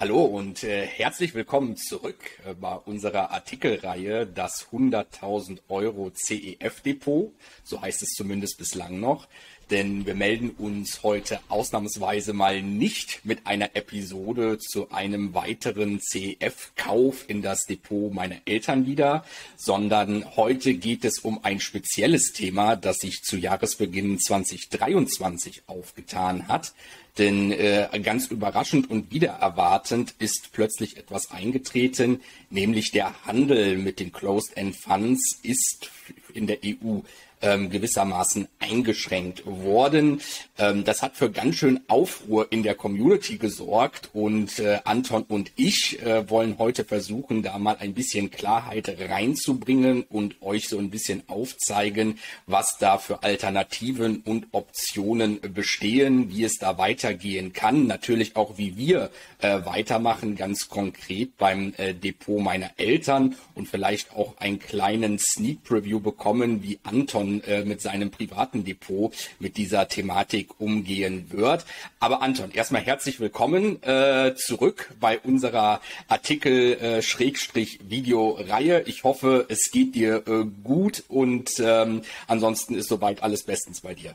Hallo und äh, herzlich willkommen zurück äh, bei unserer Artikelreihe Das 100.000 Euro CEF-Depot. So heißt es zumindest bislang noch. Denn wir melden uns heute ausnahmsweise mal nicht mit einer Episode zu einem weiteren CEF-Kauf in das Depot meiner Eltern wieder, sondern heute geht es um ein spezielles Thema, das sich zu Jahresbeginn 2023 aufgetan hat. Denn äh, ganz überraschend und wiedererwartend ist plötzlich etwas eingetreten, nämlich der Handel mit den Closed-End Funds ist in der EU ähm, gewissermaßen eingeschränkt worden. Ähm, das hat für ganz schön Aufruhr in der Community gesorgt und äh, Anton und ich äh, wollen heute versuchen, da mal ein bisschen Klarheit reinzubringen und euch so ein bisschen aufzeigen, was da für Alternativen und Optionen bestehen, wie es da weitergehen kann, natürlich auch wie wir äh, weitermachen, ganz konkret beim äh, Depot meiner Eltern und vielleicht auch einen kleinen Sneak Preview bekommen, wie Anton Anton äh, mit seinem privaten Depot mit dieser Thematik umgehen wird. Aber Anton, erstmal herzlich willkommen äh, zurück bei unserer Artikel-Video-Reihe. Äh, ich hoffe, es geht dir äh, gut und ähm, ansonsten ist soweit alles bestens bei dir.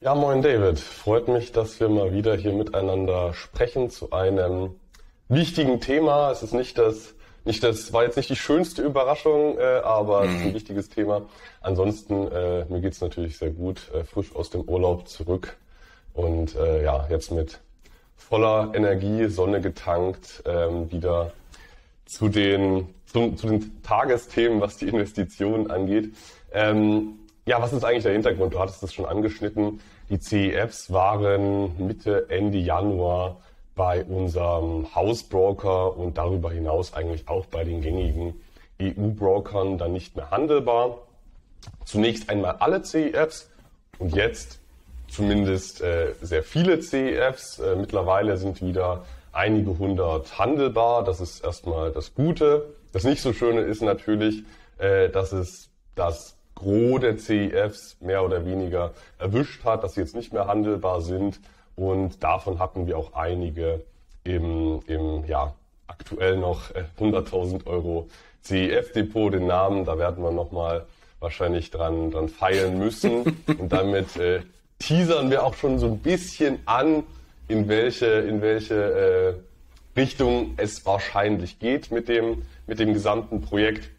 Ja, moin David. Freut mich, dass wir mal wieder hier miteinander sprechen zu einem wichtigen Thema. Es ist nicht das nicht, das war jetzt nicht die schönste Überraschung, äh, aber mhm. es ist ein mhm. wichtiges Thema. Ansonsten, äh, mir geht's natürlich sehr gut, äh, frisch aus dem Urlaub zurück und äh, ja, jetzt mit voller Energie, Sonne getankt, ähm, wieder zu den, zu, zu den Tagesthemen, was die Investitionen angeht. Ähm, ja, was ist eigentlich der Hintergrund? Du hattest es schon angeschnitten. Die CEFs waren Mitte, Ende Januar bei unserem Hausbroker und darüber hinaus eigentlich auch bei den gängigen EU-Brokern dann nicht mehr handelbar. Zunächst einmal alle CEFs und jetzt zumindest äh, sehr viele CEFs. Äh, mittlerweile sind wieder einige hundert handelbar. Das ist erstmal das Gute. Das nicht so Schöne ist natürlich, äh, dass es das Gros der CEFs mehr oder weniger erwischt hat, dass sie jetzt nicht mehr handelbar sind. Und davon hatten wir auch einige im, im ja, aktuell noch 100.000 äh, Euro CEF-Depot, den Namen, da werden wir nochmal wahrscheinlich dran, dran feilen müssen. Und damit äh, teasern wir auch schon so ein bisschen an, in welche, in welche äh, Richtung es wahrscheinlich geht mit dem, mit dem gesamten Projekt.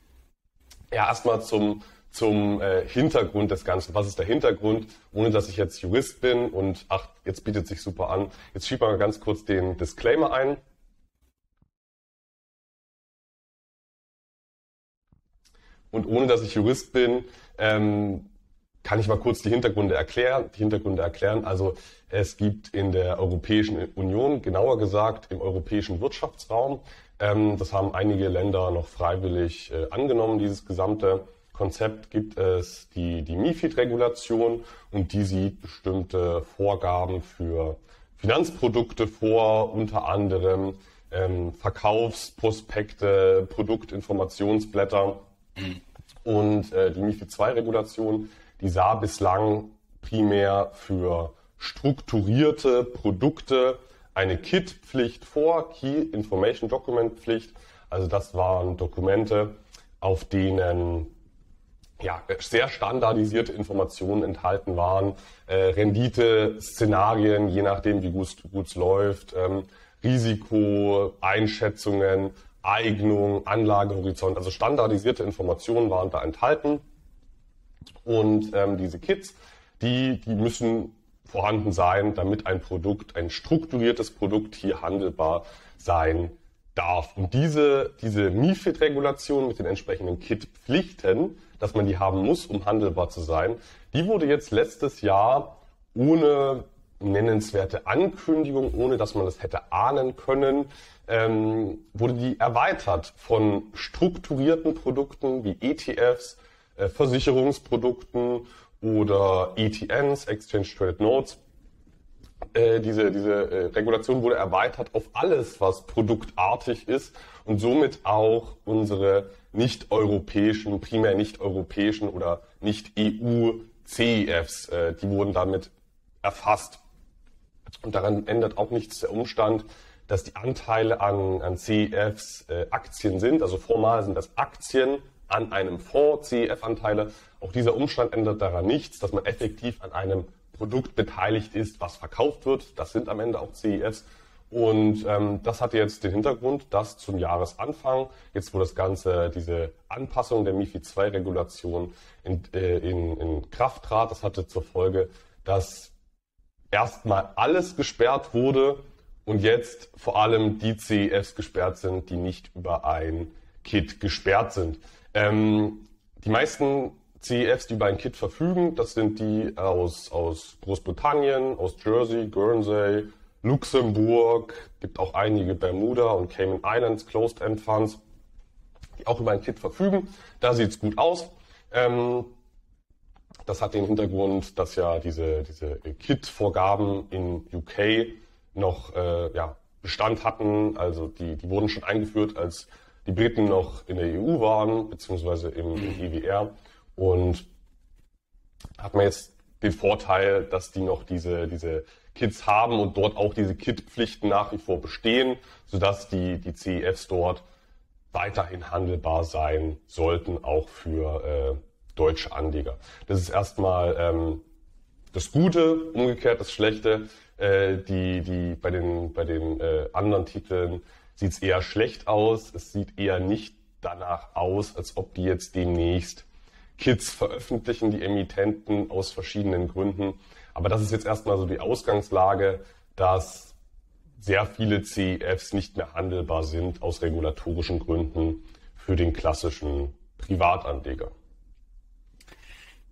Ja, erstmal zum, zum äh, Hintergrund des Ganzen. Was ist der Hintergrund? Ohne dass ich jetzt Jurist bin und ach, jetzt bietet sich super an. Jetzt schieben wir mal ganz kurz den Disclaimer ein. Und ohne dass ich Jurist bin, ähm, kann ich mal kurz die Hintergründe erklären. Die Hintergründe erklären. Also es gibt in der Europäischen Union, genauer gesagt im europäischen Wirtschaftsraum, ähm, das haben einige Länder noch freiwillig äh, angenommen, dieses gesamte Konzept gibt es die, die MIFID-Regulation und die sieht bestimmte Vorgaben für Finanzprodukte vor, unter anderem ähm, Verkaufsprospekte, Produktinformationsblätter. Und äh, die MIFID 2-Regulation, die sah bislang primär für strukturierte Produkte eine KIT-Pflicht vor, Key Information Document Pflicht. Also das waren Dokumente, auf denen ja, sehr standardisierte Informationen enthalten waren, äh, Rendite-Szenarien, je nachdem, wie gut es läuft, ähm, Risiko, Einschätzungen, Eignung, Anlagehorizont, also standardisierte Informationen waren da enthalten. Und ähm, diese Kits, die, die müssen vorhanden sein, damit ein Produkt, ein strukturiertes Produkt hier handelbar sein darf. Und diese, diese MIFID-Regulation mit den entsprechenden KIT-Pflichten, dass man die haben muss, um handelbar zu sein, die wurde jetzt letztes Jahr ohne nennenswerte Ankündigung, ohne dass man das hätte ahnen können, ähm, wurde die erweitert von strukturierten Produkten wie ETFs, äh, Versicherungsprodukten oder ETNs, Exchange Traded Notes, äh, diese, diese äh, Regulation wurde erweitert auf alles, was produktartig ist und somit auch unsere nicht-europäischen, primär nicht-europäischen oder nicht-EU-CEFs, äh, die wurden damit erfasst. Und daran ändert auch nichts der Umstand, dass die Anteile an, an CEFs äh, Aktien sind. Also formal sind das Aktien an einem Fonds, CEF-Anteile. Auch dieser Umstand ändert daran nichts, dass man effektiv an einem Produkt beteiligt ist, was verkauft wird. Das sind am Ende auch CEFs. Und ähm, das hat jetzt den Hintergrund, dass zum Jahresanfang, jetzt wo das Ganze, diese Anpassung der MIFID II-Regulation in, äh, in, in Kraft trat, das hatte zur Folge, dass erstmal alles gesperrt wurde und jetzt vor allem die CEFs gesperrt sind, die nicht über ein Kit gesperrt sind. Ähm, die meisten CEFs, die über ein Kit verfügen, das sind die aus, aus Großbritannien, aus Jersey, Guernsey, Luxemburg, gibt auch einige Bermuda und Cayman Islands Closed End Funds, die auch über ein Kit verfügen. Da sieht es gut aus. Ähm, das hat den Hintergrund, dass ja diese, diese Kit-Vorgaben in UK noch äh, ja, Bestand hatten. Also die, die wurden schon eingeführt, als die Briten noch in der EU waren, beziehungsweise im, im EWR. Und hat man jetzt den Vorteil, dass die noch diese, diese Kits haben und dort auch diese Kit-Pflichten nach wie vor bestehen, sodass die, die CEFs dort weiterhin handelbar sein sollten, auch für äh, deutsche Anleger. Das ist erstmal ähm, das Gute, umgekehrt das Schlechte. Äh, die, die, bei den, bei den äh, anderen Titeln sieht es eher schlecht aus. Es sieht eher nicht danach aus, als ob die jetzt demnächst Kits veröffentlichen, die Emittenten aus verschiedenen Gründen. Aber das ist jetzt erstmal so die Ausgangslage, dass sehr viele CEFs nicht mehr handelbar sind aus regulatorischen Gründen für den klassischen Privatanleger.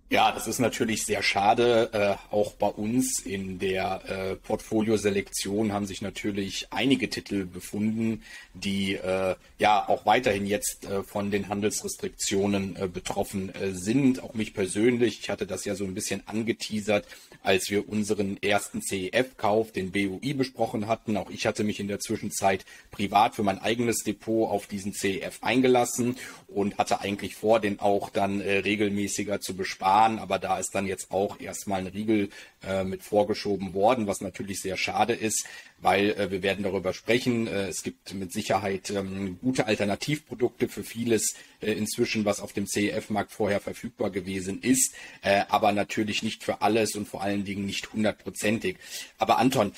Ja, das ist natürlich sehr schade. Äh, auch bei uns in der äh, Portfolioselektion haben sich natürlich einige Titel befunden, die äh, ja auch weiterhin jetzt äh, von den Handelsrestriktionen äh, betroffen äh, sind. Auch mich persönlich, ich hatte das ja so ein bisschen angeteasert, als wir unseren ersten CEF-Kauf, den BUI, besprochen hatten. Auch ich hatte mich in der Zwischenzeit privat für mein eigenes Depot auf diesen CEF eingelassen und hatte eigentlich vor, den auch dann regelmäßiger zu besparen Bahn, aber da ist dann jetzt auch erstmal ein Riegel äh, mit vorgeschoben worden, was natürlich sehr schade ist, weil äh, wir werden darüber sprechen. Äh, es gibt mit Sicherheit ähm, gute Alternativprodukte für vieles äh, inzwischen, was auf dem CEF-Markt vorher verfügbar gewesen ist, äh, aber natürlich nicht für alles und vor allen Dingen nicht hundertprozentig. Aber Anton,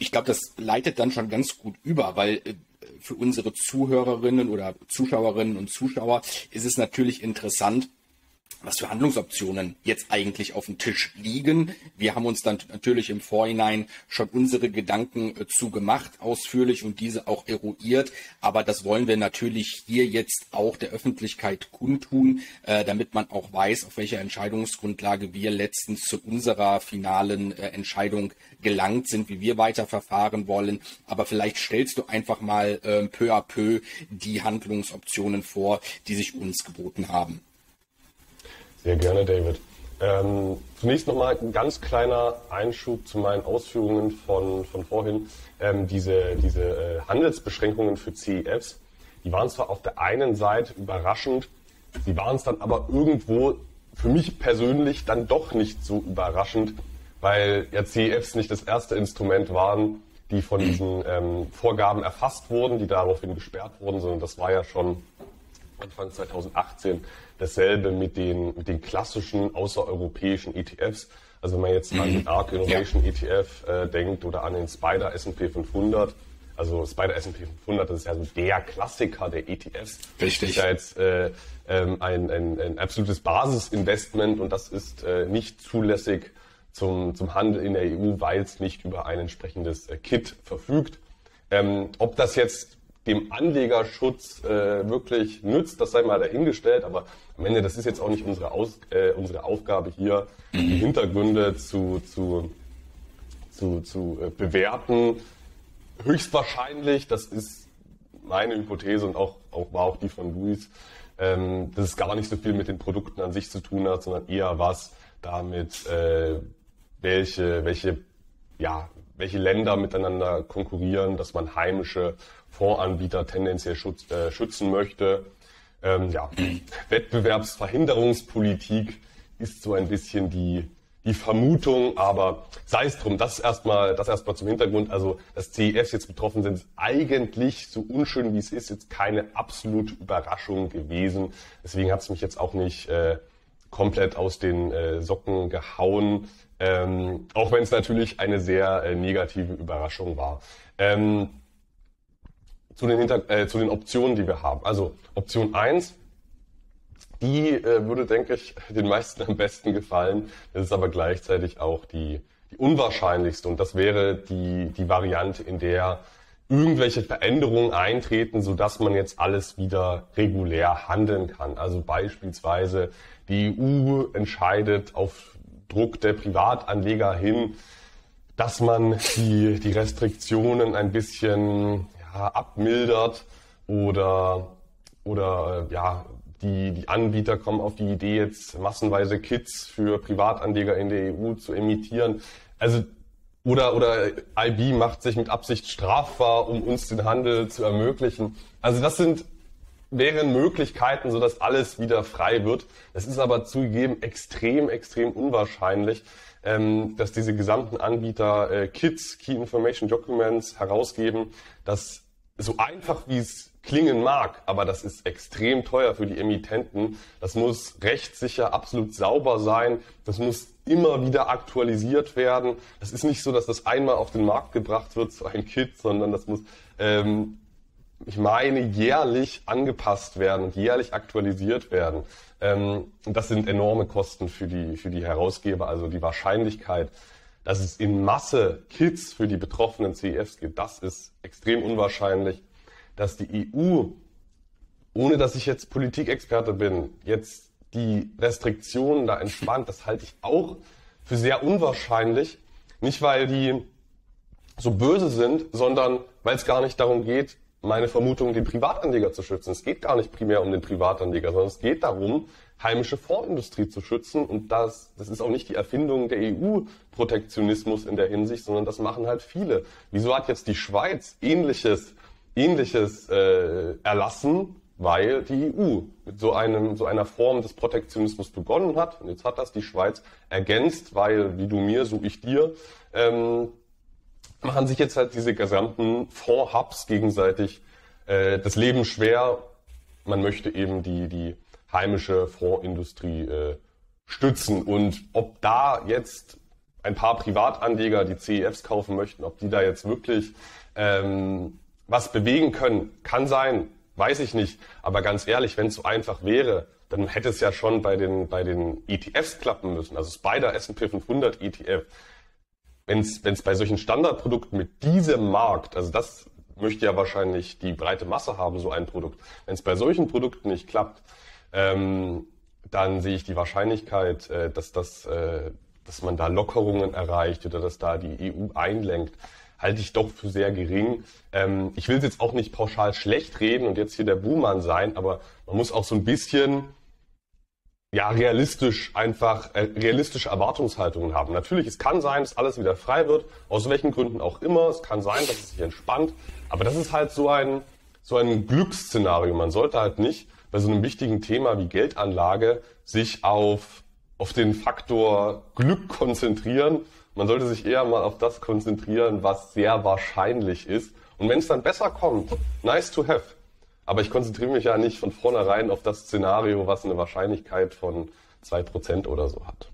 ich glaube, das leitet dann schon ganz gut über, weil äh, für unsere Zuhörerinnen oder Zuschauerinnen und Zuschauer ist es natürlich interessant, was für Handlungsoptionen jetzt eigentlich auf dem Tisch liegen. Wir haben uns dann natürlich im Vorhinein schon unsere Gedanken äh, zu gemacht, ausführlich und diese auch eruiert. Aber das wollen wir natürlich hier jetzt auch der Öffentlichkeit kundtun, äh, damit man auch weiß, auf welcher Entscheidungsgrundlage wir letztens zu unserer finalen äh, Entscheidung gelangt sind, wie wir weiter verfahren wollen. Aber vielleicht stellst du einfach mal äh, peu à peu die Handlungsoptionen vor, die sich uns geboten haben. Sehr gerne, David. Ähm, zunächst nochmal ein ganz kleiner Einschub zu meinen Ausführungen von, von vorhin. Ähm, diese diese äh, Handelsbeschränkungen für CEFs, die waren zwar auf der einen Seite überraschend, sie waren es dann aber irgendwo für mich persönlich dann doch nicht so überraschend, weil ja CEFs nicht das erste Instrument waren, die von diesen ähm, Vorgaben erfasst wurden, die daraufhin gesperrt wurden, sondern das war ja schon Anfang 2018 dasselbe mit den, mit den klassischen außereuropäischen ETFs. Also wenn man jetzt an den ARC Innovation ja. ETF äh, denkt oder an den Spider S&P 500, also Spider S&P 500, das ist ja so der Klassiker der ETFs. Richtig. Das ist ja jetzt äh, ähm, ein, ein, ein absolutes Basisinvestment und das ist äh, nicht zulässig zum, zum Handel in der EU, weil es nicht über ein entsprechendes äh, Kit verfügt. Ähm, ob das jetzt dem Anlegerschutz äh, wirklich nützt, das sei mal dahingestellt, aber am Ende, das ist jetzt auch nicht unsere, Aus, äh, unsere Aufgabe hier, die Hintergründe zu, zu, zu, zu äh, bewerten. Höchstwahrscheinlich, das ist meine Hypothese und auch, auch war auch die von Luis, ähm, dass es gar nicht so viel mit den Produkten an sich zu tun hat, sondern eher was damit, äh, welche, welche, ja, welche Länder miteinander konkurrieren, dass man heimische Fondsanbieter tendenziell schutz, äh, schützen möchte. Ähm, ja, Wettbewerbsverhinderungspolitik ist so ein bisschen die, die Vermutung, aber sei es drum, das erstmal, das erstmal zum Hintergrund. Also, dass CEFs jetzt betroffen sind, ist eigentlich so unschön wie es ist, jetzt keine absolute Überraschung gewesen. Deswegen hat es mich jetzt auch nicht äh, komplett aus den äh, Socken gehauen, ähm, auch wenn es natürlich eine sehr äh, negative Überraschung war. Ähm, zu, den Hinter äh, zu den Optionen, die wir haben. Also Option eins die äh, würde, denke ich, den meisten am besten gefallen. Das ist aber gleichzeitig auch die, die unwahrscheinlichste. Und das wäre die, die Variante, in der irgendwelche Veränderungen eintreten, sodass man jetzt alles wieder regulär handeln kann. Also beispielsweise die EU entscheidet auf Druck der Privatanleger hin, dass man die, die Restriktionen ein bisschen ja, abmildert oder, oder ja, die, die Anbieter kommen auf die Idee, jetzt massenweise Kits für Privatanleger in der EU zu emittieren. Also oder, oder IB macht sich mit Absicht strafbar, um uns den Handel zu ermöglichen. Also das sind wären Möglichkeiten, sodass alles wieder frei wird. Es ist aber zugegeben extrem, extrem unwahrscheinlich, ähm, dass diese gesamten Anbieter äh, Kits, Key Information Documents herausgeben, dass so einfach wie es klingen mag, aber das ist extrem teuer für die Emittenten. Das muss rechtssicher absolut sauber sein. Das muss immer wieder aktualisiert werden. Es ist nicht so, dass das einmal auf den Markt gebracht wird, so ein Kit, sondern das muss, ähm, ich meine, jährlich angepasst werden und jährlich aktualisiert werden. Ähm, das sind enorme Kosten für die, für die Herausgeber. Also die Wahrscheinlichkeit, dass es in Masse Kits für die betroffenen CEFs gibt, das ist extrem unwahrscheinlich dass die EU, ohne dass ich jetzt Politikexperte bin, jetzt die Restriktionen da entspannt, das halte ich auch für sehr unwahrscheinlich. Nicht, weil die so böse sind, sondern weil es gar nicht darum geht, meine Vermutung, den Privatanleger zu schützen. Es geht gar nicht primär um den Privatanleger, sondern es geht darum, heimische Fondsindustrie zu schützen. Und das, das ist auch nicht die Erfindung der EU-Protektionismus in der Hinsicht, sondern das machen halt viele. Wieso hat jetzt die Schweiz ähnliches Ähnliches äh, erlassen, weil die EU mit so einem so einer Form des Protektionismus begonnen hat. Und jetzt hat das die Schweiz ergänzt, weil wie du mir, so ich dir, ähm, machen sich jetzt halt diese gesamten Fonds-Hubs gegenseitig äh, das Leben schwer. Man möchte eben die die heimische Fondsindustrie äh, stützen und ob da jetzt ein paar Privatanleger die CEFs kaufen möchten, ob die da jetzt wirklich ähm, was bewegen können. Kann sein, weiß ich nicht. Aber ganz ehrlich, wenn es so einfach wäre, dann hätte es ja schon bei den, bei den ETFs klappen müssen. Also Spider S&P 500 ETF. Wenn es bei solchen Standardprodukten mit diesem Markt, also das möchte ja wahrscheinlich die breite Masse haben, so ein Produkt. Wenn es bei solchen Produkten nicht klappt, ähm, dann sehe ich die Wahrscheinlichkeit, äh, dass das, äh, dass man da Lockerungen erreicht oder dass da die EU einlenkt, halte ich doch für sehr gering. Ähm, ich will es jetzt auch nicht pauschal schlecht reden und jetzt hier der Buhmann sein, aber man muss auch so ein bisschen ja, realistisch einfach, äh, realistische Erwartungshaltungen haben. Natürlich, es kann sein, dass alles wieder frei wird, aus welchen Gründen auch immer. Es kann sein, dass es sich entspannt. Aber das ist halt so ein, so ein Glücksszenario. Man sollte halt nicht bei so einem wichtigen Thema wie Geldanlage sich auf, auf den Faktor Glück konzentrieren man sollte sich eher mal auf das konzentrieren, was sehr wahrscheinlich ist. Und wenn es dann besser kommt, nice to have. Aber ich konzentriere mich ja nicht von vornherein auf das Szenario, was eine Wahrscheinlichkeit von zwei Prozent oder so hat.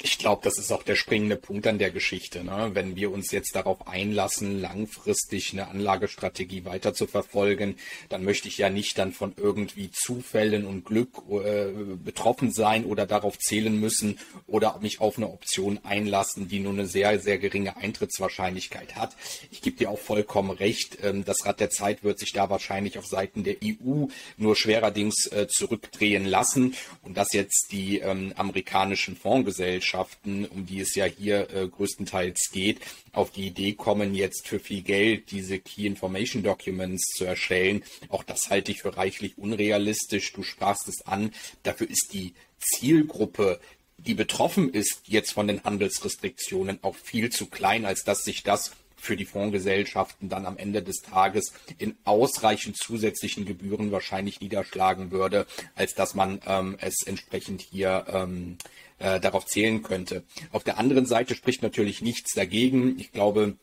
Ich glaube, das ist auch der springende Punkt an der Geschichte. Ne? Wenn wir uns jetzt darauf einlassen, langfristig eine Anlagestrategie weiter zu verfolgen, dann möchte ich ja nicht dann von irgendwie Zufällen und Glück äh, betroffen sein oder darauf zählen müssen oder mich auf eine Option einlassen, die nur eine sehr, sehr geringe Eintrittswahrscheinlichkeit hat. Ich gebe dir auch vollkommen recht. Ähm, das Rad der Zeit wird sich da wahrscheinlich auf Seiten der EU nur schwererdings äh, zurückdrehen lassen und dass jetzt die ähm, amerikanischen Fondsgesellschaften Gesellschaften, um die es ja hier äh, größtenteils geht, auf die Idee kommen, jetzt für viel Geld diese Key Information Documents zu erstellen. Auch das halte ich für reichlich unrealistisch. Du sprachst es an. Dafür ist die Zielgruppe die betroffen ist jetzt von den Handelsrestriktionen auch viel zu klein, als dass sich das für die Fondsgesellschaften dann am Ende des Tages in ausreichend zusätzlichen Gebühren wahrscheinlich niederschlagen würde, als dass man ähm, es entsprechend hier ähm, äh, darauf zählen könnte. Auf der anderen Seite spricht natürlich nichts dagegen. Ich glaube,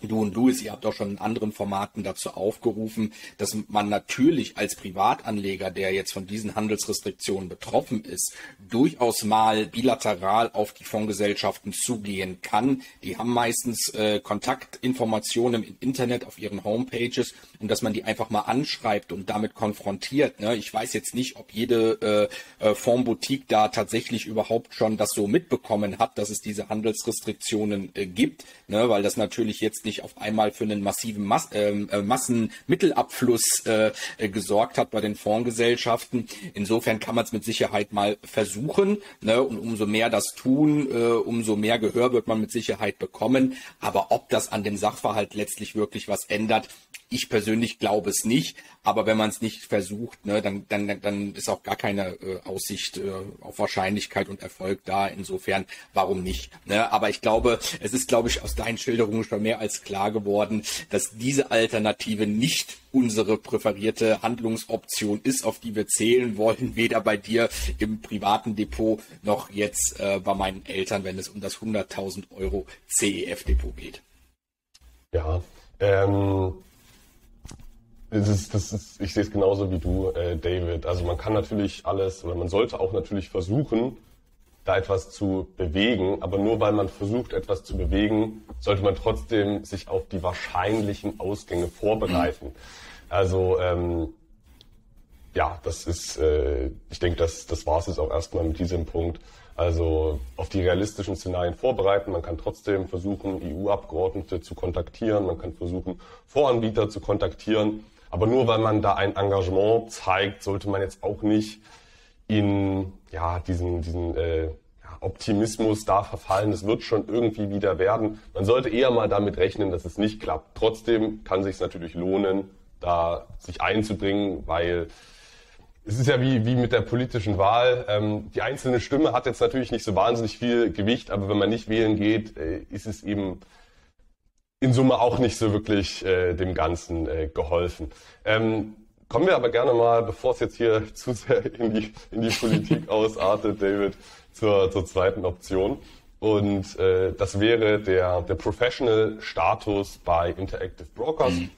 Du und Louis, ihr habt auch schon in anderen Formaten dazu aufgerufen, dass man natürlich als Privatanleger, der jetzt von diesen Handelsrestriktionen betroffen ist, durchaus mal bilateral auf die Fondsgesellschaften zugehen kann. Die haben meistens äh, Kontaktinformationen im Internet auf ihren Homepages und dass man die einfach mal anschreibt und damit konfrontiert. Ne? Ich weiß jetzt nicht, ob jede äh, äh, Fondsboutique da tatsächlich überhaupt schon das so mitbekommen hat, dass es diese Handelsrestriktionen äh, gibt, ne? weil das natürlich jetzt nicht auf einmal für einen massiven Mas ähm, äh, Massenmittelabfluss äh, gesorgt hat bei den Fondsgesellschaften. Insofern kann man es mit Sicherheit mal versuchen. Ne? Und umso mehr das tun, äh, umso mehr Gehör wird man mit Sicherheit bekommen. Aber ob das an dem Sachverhalt letztlich wirklich was ändert, ich persönlich glaube es nicht, aber wenn man es nicht versucht, ne, dann, dann, dann ist auch gar keine äh, Aussicht äh, auf Wahrscheinlichkeit und Erfolg da. Insofern, warum nicht? Ne? Aber ich glaube, es ist, glaube ich, aus deinen Schilderungen schon mehr als klar geworden, dass diese Alternative nicht unsere präferierte Handlungsoption ist, auf die wir zählen wollen, weder bei dir im privaten Depot noch jetzt äh, bei meinen Eltern, wenn es um das 100.000 Euro CEF-Depot geht. Ja, ähm, das ist, das ist, ich sehe es genauso wie du, äh, David. Also man kann natürlich alles oder man sollte auch natürlich versuchen, da etwas zu bewegen. Aber nur weil man versucht, etwas zu bewegen, sollte man trotzdem sich auf die wahrscheinlichen Ausgänge vorbereiten. Also ähm, ja, das ist, äh, ich denke, das, das war es jetzt auch erstmal mit diesem Punkt. Also auf die realistischen Szenarien vorbereiten. Man kann trotzdem versuchen, EU-Abgeordnete zu kontaktieren. Man kann versuchen, Voranbieter zu kontaktieren. Aber nur weil man da ein Engagement zeigt, sollte man jetzt auch nicht in ja, diesen, diesen äh, Optimismus da verfallen. Es wird schon irgendwie wieder werden. Man sollte eher mal damit rechnen, dass es nicht klappt. Trotzdem kann sich natürlich lohnen, da sich einzubringen, weil es ist ja wie, wie mit der politischen Wahl. Ähm, die einzelne Stimme hat jetzt natürlich nicht so wahnsinnig viel Gewicht, aber wenn man nicht wählen geht, äh, ist es eben in Summe auch nicht so wirklich äh, dem Ganzen äh, geholfen. Ähm, kommen wir aber gerne mal, bevor es jetzt hier zu sehr in die, in die Politik ausartet, David, zur, zur zweiten Option. Und äh, das wäre der, der Professional-Status bei Interactive Brokers. Mhm.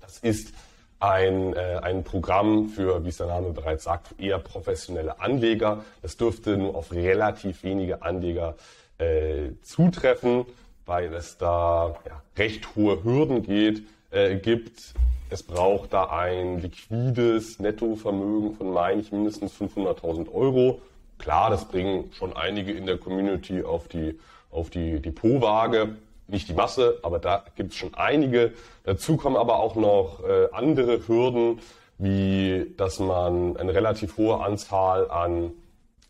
Das ist ein, äh, ein Programm für, wie es der Name bereits sagt, eher professionelle Anleger. Das dürfte nur auf relativ wenige Anleger äh, zutreffen weil es da ja, recht hohe Hürden geht, äh, gibt. Es braucht da ein liquides Nettovermögen von, meine ich, mindestens 500.000 Euro. Klar, das bringen schon einige in der Community auf die, auf die Depotwaage. Nicht die Masse, aber da gibt es schon einige. Dazu kommen aber auch noch äh, andere Hürden, wie dass man eine relativ hohe Anzahl an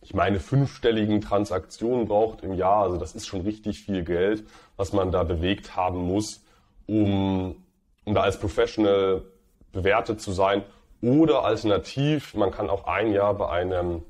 ich meine, fünfstelligen Transaktionen braucht im Jahr. Also das ist schon richtig viel Geld, was man da bewegt haben muss, um, um da als Professional bewertet zu sein. Oder alternativ, man kann auch ein Jahr bei einem,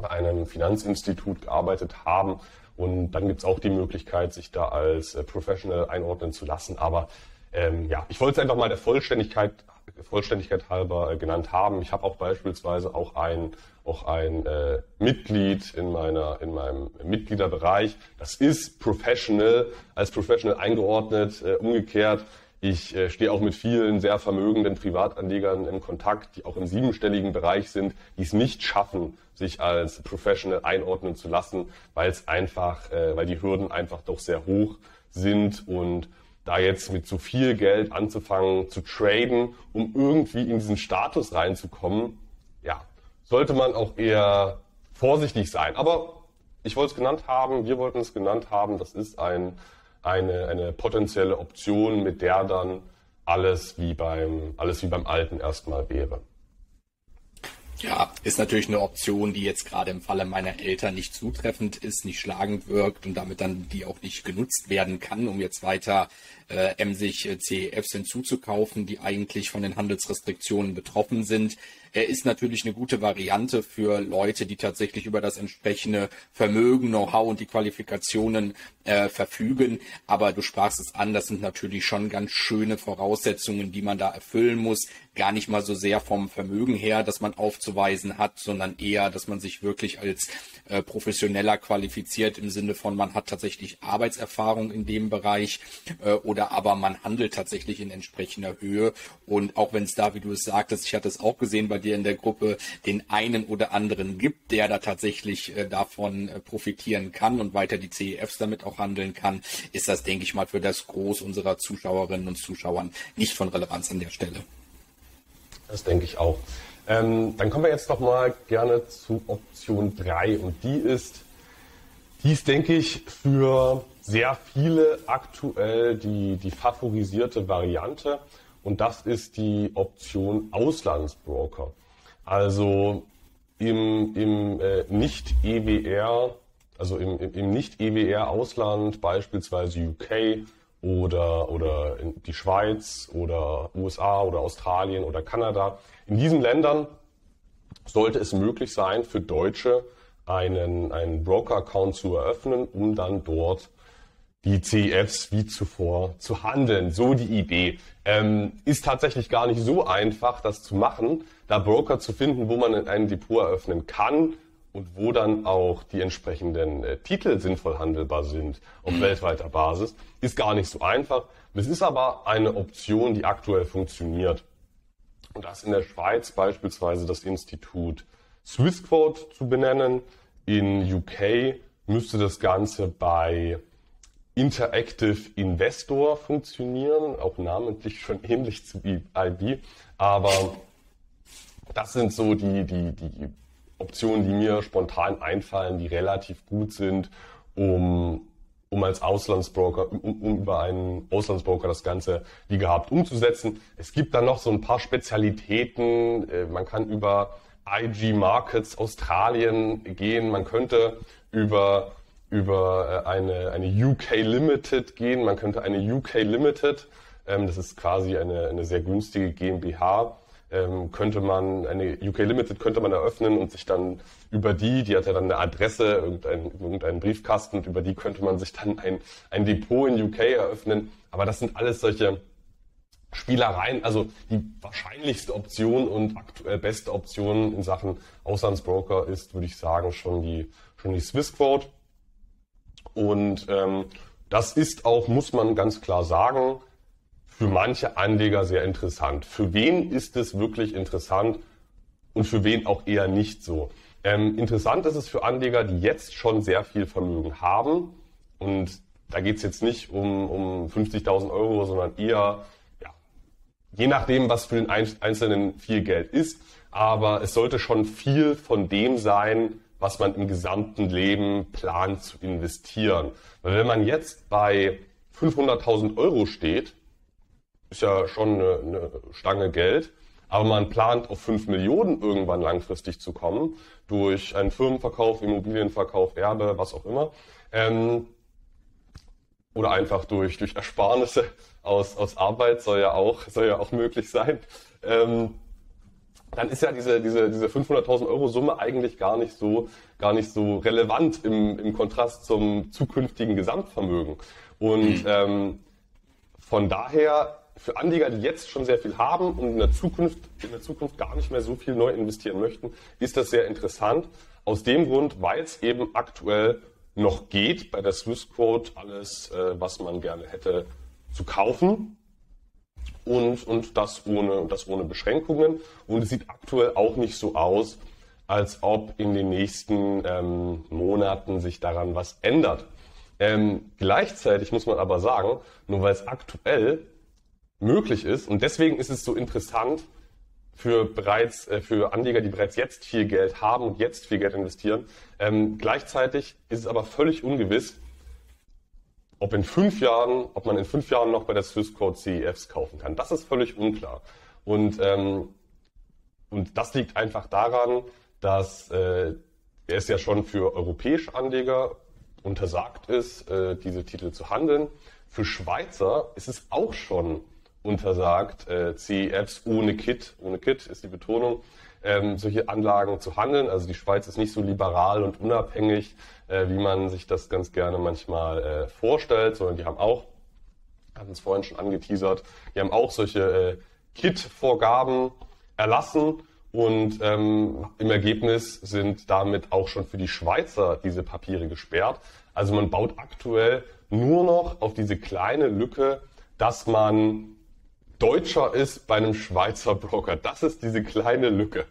bei einem Finanzinstitut gearbeitet haben. Und dann gibt's auch die Möglichkeit, sich da als äh, Professional einordnen zu lassen. Aber ähm, ja, ich wollte es einfach mal der Vollständigkeit, Vollständigkeit halber äh, genannt haben. Ich habe auch beispielsweise auch ein auch ein äh, Mitglied in meiner in meinem Mitgliederbereich. Das ist professional als professional eingeordnet. Äh, umgekehrt, ich äh, stehe auch mit vielen sehr vermögenden Privatanlegern in Kontakt, die auch im siebenstelligen Bereich sind, die es nicht schaffen, sich als professional einordnen zu lassen, weil es einfach, äh, weil die Hürden einfach doch sehr hoch sind und da jetzt mit so viel Geld anzufangen zu traden, um irgendwie in diesen Status reinzukommen, ja, sollte man auch eher vorsichtig sein. Aber ich wollte es genannt haben, wir wollten es genannt haben, das ist ein, eine, eine potenzielle Option, mit der dann alles wie beim, alles wie beim Alten erstmal wäre. Ja, ist natürlich eine Option, die jetzt gerade im Falle meiner Eltern nicht zutreffend ist, nicht schlagend wirkt und damit dann die auch nicht genutzt werden kann, um jetzt weiter äh, emsig äh, CEFs hinzuzukaufen, die eigentlich von den Handelsrestriktionen betroffen sind. Er ist natürlich eine gute Variante für Leute, die tatsächlich über das entsprechende Vermögen, Know-how und die Qualifikationen äh, verfügen. Aber du sprachst es an, das sind natürlich schon ganz schöne Voraussetzungen, die man da erfüllen muss. Gar nicht mal so sehr vom Vermögen her, dass man aufzuweisen hat, sondern eher, dass man sich wirklich als äh, professioneller qualifiziert im Sinne von, man hat tatsächlich Arbeitserfahrung in dem Bereich äh, oder aber man handelt tatsächlich in entsprechender Höhe. Und auch wenn es da, wie du es sagtest, ich hatte es auch gesehen bei dir in der Gruppe, den einen oder anderen gibt, der da tatsächlich äh, davon äh, profitieren kann und weiter die CEFs damit auch handeln kann, ist das, denke ich mal, für das Groß unserer Zuschauerinnen und Zuschauern nicht von Relevanz an der Stelle. Das denke ich auch. Ähm, dann kommen wir jetzt noch mal gerne zu Option 3 und die ist, die ist, denke ich, für sehr viele aktuell die, die favorisierte Variante und das ist die Option Auslandsbroker. Also im, im äh, Nicht-EWR, also im, im Nicht-EWR-Ausland, beispielsweise UK oder, oder die Schweiz oder USA oder Australien oder Kanada, in diesen Ländern sollte es möglich sein, für Deutsche einen, einen Broker-Account zu eröffnen, um dann dort die CEFs wie zuvor zu handeln. So die Idee. Ähm, ist tatsächlich gar nicht so einfach, das zu machen, da Broker zu finden, wo man ein Depot eröffnen kann und wo dann auch die entsprechenden äh, Titel sinnvoll handelbar sind auf weltweiter Basis, ist gar nicht so einfach. Es ist aber eine Option, die aktuell funktioniert. Und das in der Schweiz beispielsweise das Institut Swissquote zu benennen. In UK müsste das Ganze bei Interactive Investor funktionieren, auch namentlich schon ähnlich zu IB. Aber das sind so die, die, die Optionen, die mir spontan einfallen, die relativ gut sind, um, um als Auslandsbroker, um, um über einen Auslandsbroker das Ganze wie gehabt umzusetzen. Es gibt dann noch so ein paar Spezialitäten. Äh, man kann über IG Markets Australien gehen. Man könnte über über äh, eine, eine UK Limited gehen. Man könnte eine UK Limited, ähm, das ist quasi eine, eine sehr günstige GmbH, ähm, könnte man, eine UK Limited könnte man eröffnen und sich dann über die, die hat ja dann eine Adresse, irgendein, irgendeinen Briefkasten und über die könnte man sich dann ein, ein Depot in UK eröffnen. Aber das sind alles solche Spielereien, also die wahrscheinlichste Option und aktuell beste Option in Sachen Auslandsbroker ist, würde ich sagen, schon die, schon die Swissquote. Und ähm, das ist auch, muss man ganz klar sagen, für manche Anleger sehr interessant. Für wen ist es wirklich interessant und für wen auch eher nicht so? Ähm, interessant ist es für Anleger, die jetzt schon sehr viel Vermögen haben. Und da geht es jetzt nicht um, um 50.000 Euro, sondern eher, ja, je nachdem, was für den Einzelnen viel Geld ist. Aber es sollte schon viel von dem sein, was man im gesamten Leben plant zu investieren. Weil wenn man jetzt bei 500.000 Euro steht, ist ja schon eine, eine Stange Geld, aber man plant auf 5 Millionen irgendwann langfristig zu kommen, durch einen Firmenverkauf, Immobilienverkauf, Erbe, was auch immer, ähm, oder einfach durch, durch Ersparnisse aus, aus Arbeit soll ja auch, soll ja auch möglich sein. Ähm, dann ist ja diese, diese, diese 500.000 Euro Summe eigentlich gar nicht so, gar nicht so relevant im, im Kontrast zum zukünftigen Gesamtvermögen. Und mhm. ähm, von daher für Anleger, die jetzt schon sehr viel haben und in der Zukunft, in der Zukunft gar nicht mehr so viel neu investieren möchten, ist das sehr interessant. Aus dem Grund, weil es eben aktuell noch geht, bei der Swissquote alles, äh, was man gerne hätte, zu kaufen und, und das, ohne, das ohne Beschränkungen. Und es sieht aktuell auch nicht so aus, als ob in den nächsten ähm, Monaten sich daran was ändert. Ähm, gleichzeitig muss man aber sagen, nur weil es aktuell möglich ist, und deswegen ist es so interessant für bereits äh, für Anleger, die bereits jetzt viel Geld haben und jetzt viel Geld investieren. Ähm, gleichzeitig ist es aber völlig ungewiss, ob in fünf Jahren, ob man in fünf Jahren noch bei der Swissquote CEFs kaufen kann, das ist völlig unklar. Und, ähm, und das liegt einfach daran, dass äh, es ja schon für europäische Anleger untersagt ist, äh, diese Titel zu handeln. Für Schweizer ist es auch schon untersagt, äh, CEFs ohne Kit, ohne Kit ist die Betonung, ähm, solche Anlagen zu handeln. Also die Schweiz ist nicht so liberal und unabhängig, äh, wie man sich das ganz gerne manchmal äh, vorstellt, sondern die haben auch, hatten es vorhin schon angeteasert, die haben auch solche äh, KIT-Vorgaben erlassen und ähm, im Ergebnis sind damit auch schon für die Schweizer diese Papiere gesperrt. Also man baut aktuell nur noch auf diese kleine Lücke, dass man Deutscher ist bei einem Schweizer Broker. Das ist diese kleine Lücke.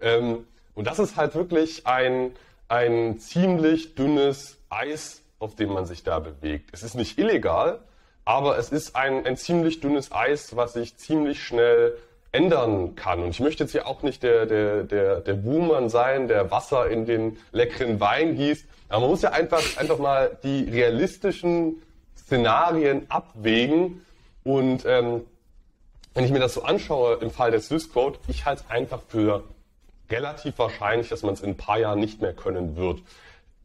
Ähm, und das ist halt wirklich ein, ein ziemlich dünnes Eis, auf dem man sich da bewegt. Es ist nicht illegal, aber es ist ein, ein ziemlich dünnes Eis, was sich ziemlich schnell ändern kann. Und ich möchte jetzt hier auch nicht der, der, der, der Buhmann sein, der Wasser in den leckeren Wein gießt. Aber man muss ja einfach, einfach mal die realistischen Szenarien abwägen. Und ähm, wenn ich mir das so anschaue im Fall der Swissquote, ich halte es einfach für relativ wahrscheinlich, dass man es in ein paar Jahren nicht mehr können wird.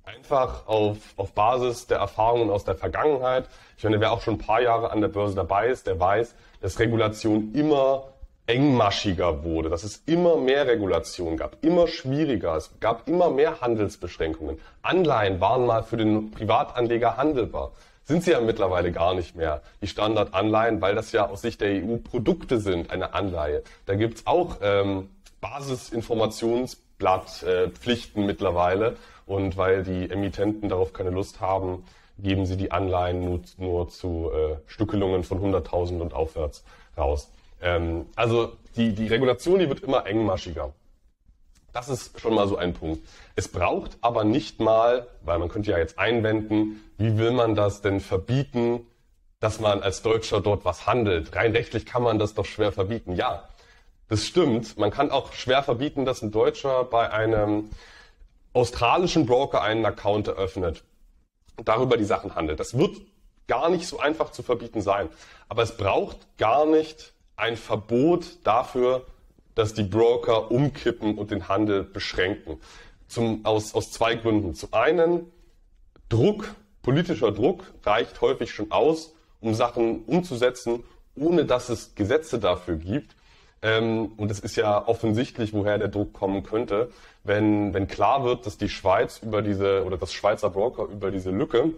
Einfach auf, auf Basis der Erfahrungen aus der Vergangenheit. Ich meine, wer auch schon ein paar Jahre an der Börse dabei ist, der weiß, dass Regulation immer engmaschiger wurde, dass es immer mehr Regulation gab, immer schwieriger, es gab immer mehr Handelsbeschränkungen. Anleihen waren mal für den Privatanleger handelbar. Sind sie ja mittlerweile gar nicht mehr, die Standardanleihen, weil das ja aus Sicht der EU Produkte sind, eine Anleihe. Da gibt's auch ähm, Basisinformationsblattpflichten äh, mittlerweile und weil die Emittenten darauf keine Lust haben, geben sie die Anleihen nur, nur zu äh, Stückelungen von 100.000 und aufwärts raus. Ähm, also die, die Regulation, die wird immer engmaschiger. Das ist schon mal so ein Punkt. Es braucht aber nicht mal, weil man könnte ja jetzt einwenden, wie will man das denn verbieten, dass man als Deutscher dort was handelt? Rein rechtlich kann man das doch schwer verbieten. Ja, das stimmt. Man kann auch schwer verbieten, dass ein Deutscher bei einem australischen Broker einen Account eröffnet und darüber die Sachen handelt. Das wird gar nicht so einfach zu verbieten sein. Aber es braucht gar nicht ein Verbot dafür, dass die Broker umkippen und den Handel beschränken. Zum, aus, aus zwei Gründen. Zum einen, Druck, politischer Druck reicht häufig schon aus, um Sachen umzusetzen, ohne dass es Gesetze dafür gibt. Ähm, und es ist ja offensichtlich, woher der Druck kommen könnte, wenn, wenn klar wird, dass die Schweiz über diese oder das Schweizer Broker über diese Lücke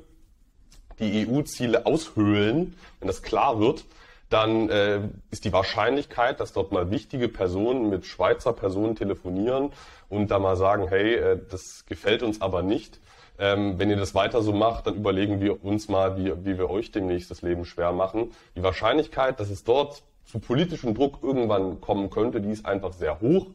die EU-Ziele aushöhlen, wenn das klar wird, dann äh, ist die Wahrscheinlichkeit, dass dort mal wichtige Personen mit Schweizer Personen telefonieren und da mal sagen, hey, äh, das gefällt uns aber nicht. Ähm, wenn ihr das weiter so macht, dann überlegen wir uns mal, wie, wie wir euch demnächst das Leben schwer machen. Die Wahrscheinlichkeit, dass es dort zu politischem Druck irgendwann kommen könnte, die ist einfach sehr hoch.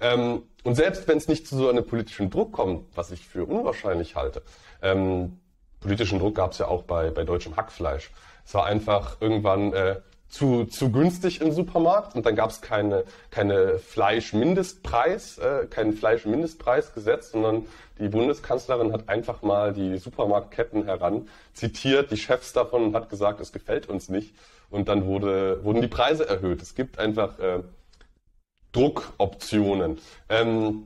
Ähm, und selbst wenn es nicht zu so einem politischen Druck kommt, was ich für unwahrscheinlich halte, ähm, politischen Druck gab es ja auch bei, bei deutschem Hackfleisch. Es war einfach irgendwann äh, zu, zu günstig im Supermarkt und dann gab es keine, keine Fleischmindestpreis, äh, keinen Fleischmindestpreis gesetzt, sondern die Bundeskanzlerin hat einfach mal die Supermarktketten heran zitiert, die Chefs davon und hat gesagt, es gefällt uns nicht. Und dann wurde, wurden die Preise erhöht. Es gibt einfach äh, Druckoptionen. Ähm,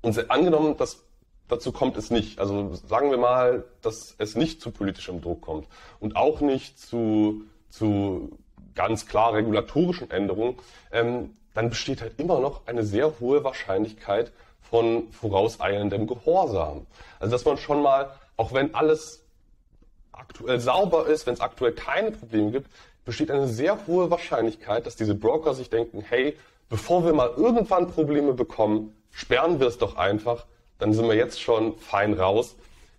und angenommen, dass dazu kommt es nicht. Also sagen wir mal, dass es nicht zu politischem Druck kommt und auch nicht zu, zu ganz klar regulatorischen Änderungen, ähm, dann besteht halt immer noch eine sehr hohe Wahrscheinlichkeit von vorauseilendem Gehorsam. Also dass man schon mal, auch wenn alles aktuell sauber ist, wenn es aktuell keine Probleme gibt, besteht eine sehr hohe Wahrscheinlichkeit, dass diese Broker sich denken, hey, bevor wir mal irgendwann Probleme bekommen, sperren wir es doch einfach, dann sind wir jetzt schon fein raus.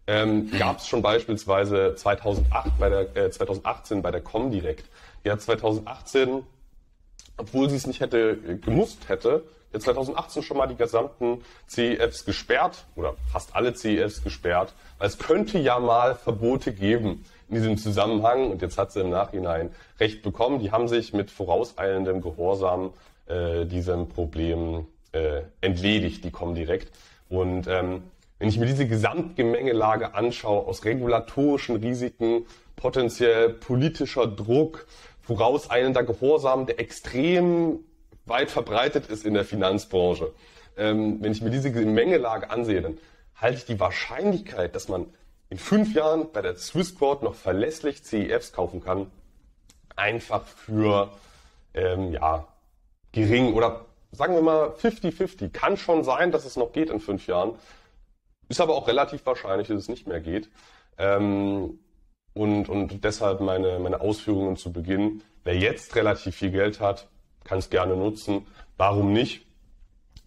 Ähm, Gab es schon beispielsweise 2008 bei der, äh, 2018 bei der Comdirect. Ja, 2018, obwohl sie es nicht hätte äh, gemusst hätte, ja 2018 schon mal die gesamten CEFs gesperrt oder fast alle CEFs gesperrt, weil es könnte ja mal Verbote geben in diesem Zusammenhang und jetzt hat sie im Nachhinein Recht bekommen. Die haben sich mit vorauseilendem Gehorsam äh, diesem Problem äh, entledigt, die kommen direkt. Und ähm, wenn ich mir diese Gesamtgemengelage anschaue aus regulatorischen Risiken, potenziell politischer Druck, vorauseilender Gehorsam, der extrem weit verbreitet ist in der Finanzbranche. Ähm, wenn ich mir diese Gemengelage ansehe, dann halte ich die Wahrscheinlichkeit, dass man in fünf Jahren bei der Swissquote noch verlässlich CEFs kaufen kann, einfach für ähm, ja, gering oder sagen wir mal 50-50. Kann schon sein, dass es noch geht in fünf Jahren. Ist aber auch relativ wahrscheinlich, dass es nicht mehr geht. Ähm, und, und deshalb meine, meine Ausführungen zu Beginn. Wer jetzt relativ viel Geld hat, kann es gerne nutzen. Warum nicht?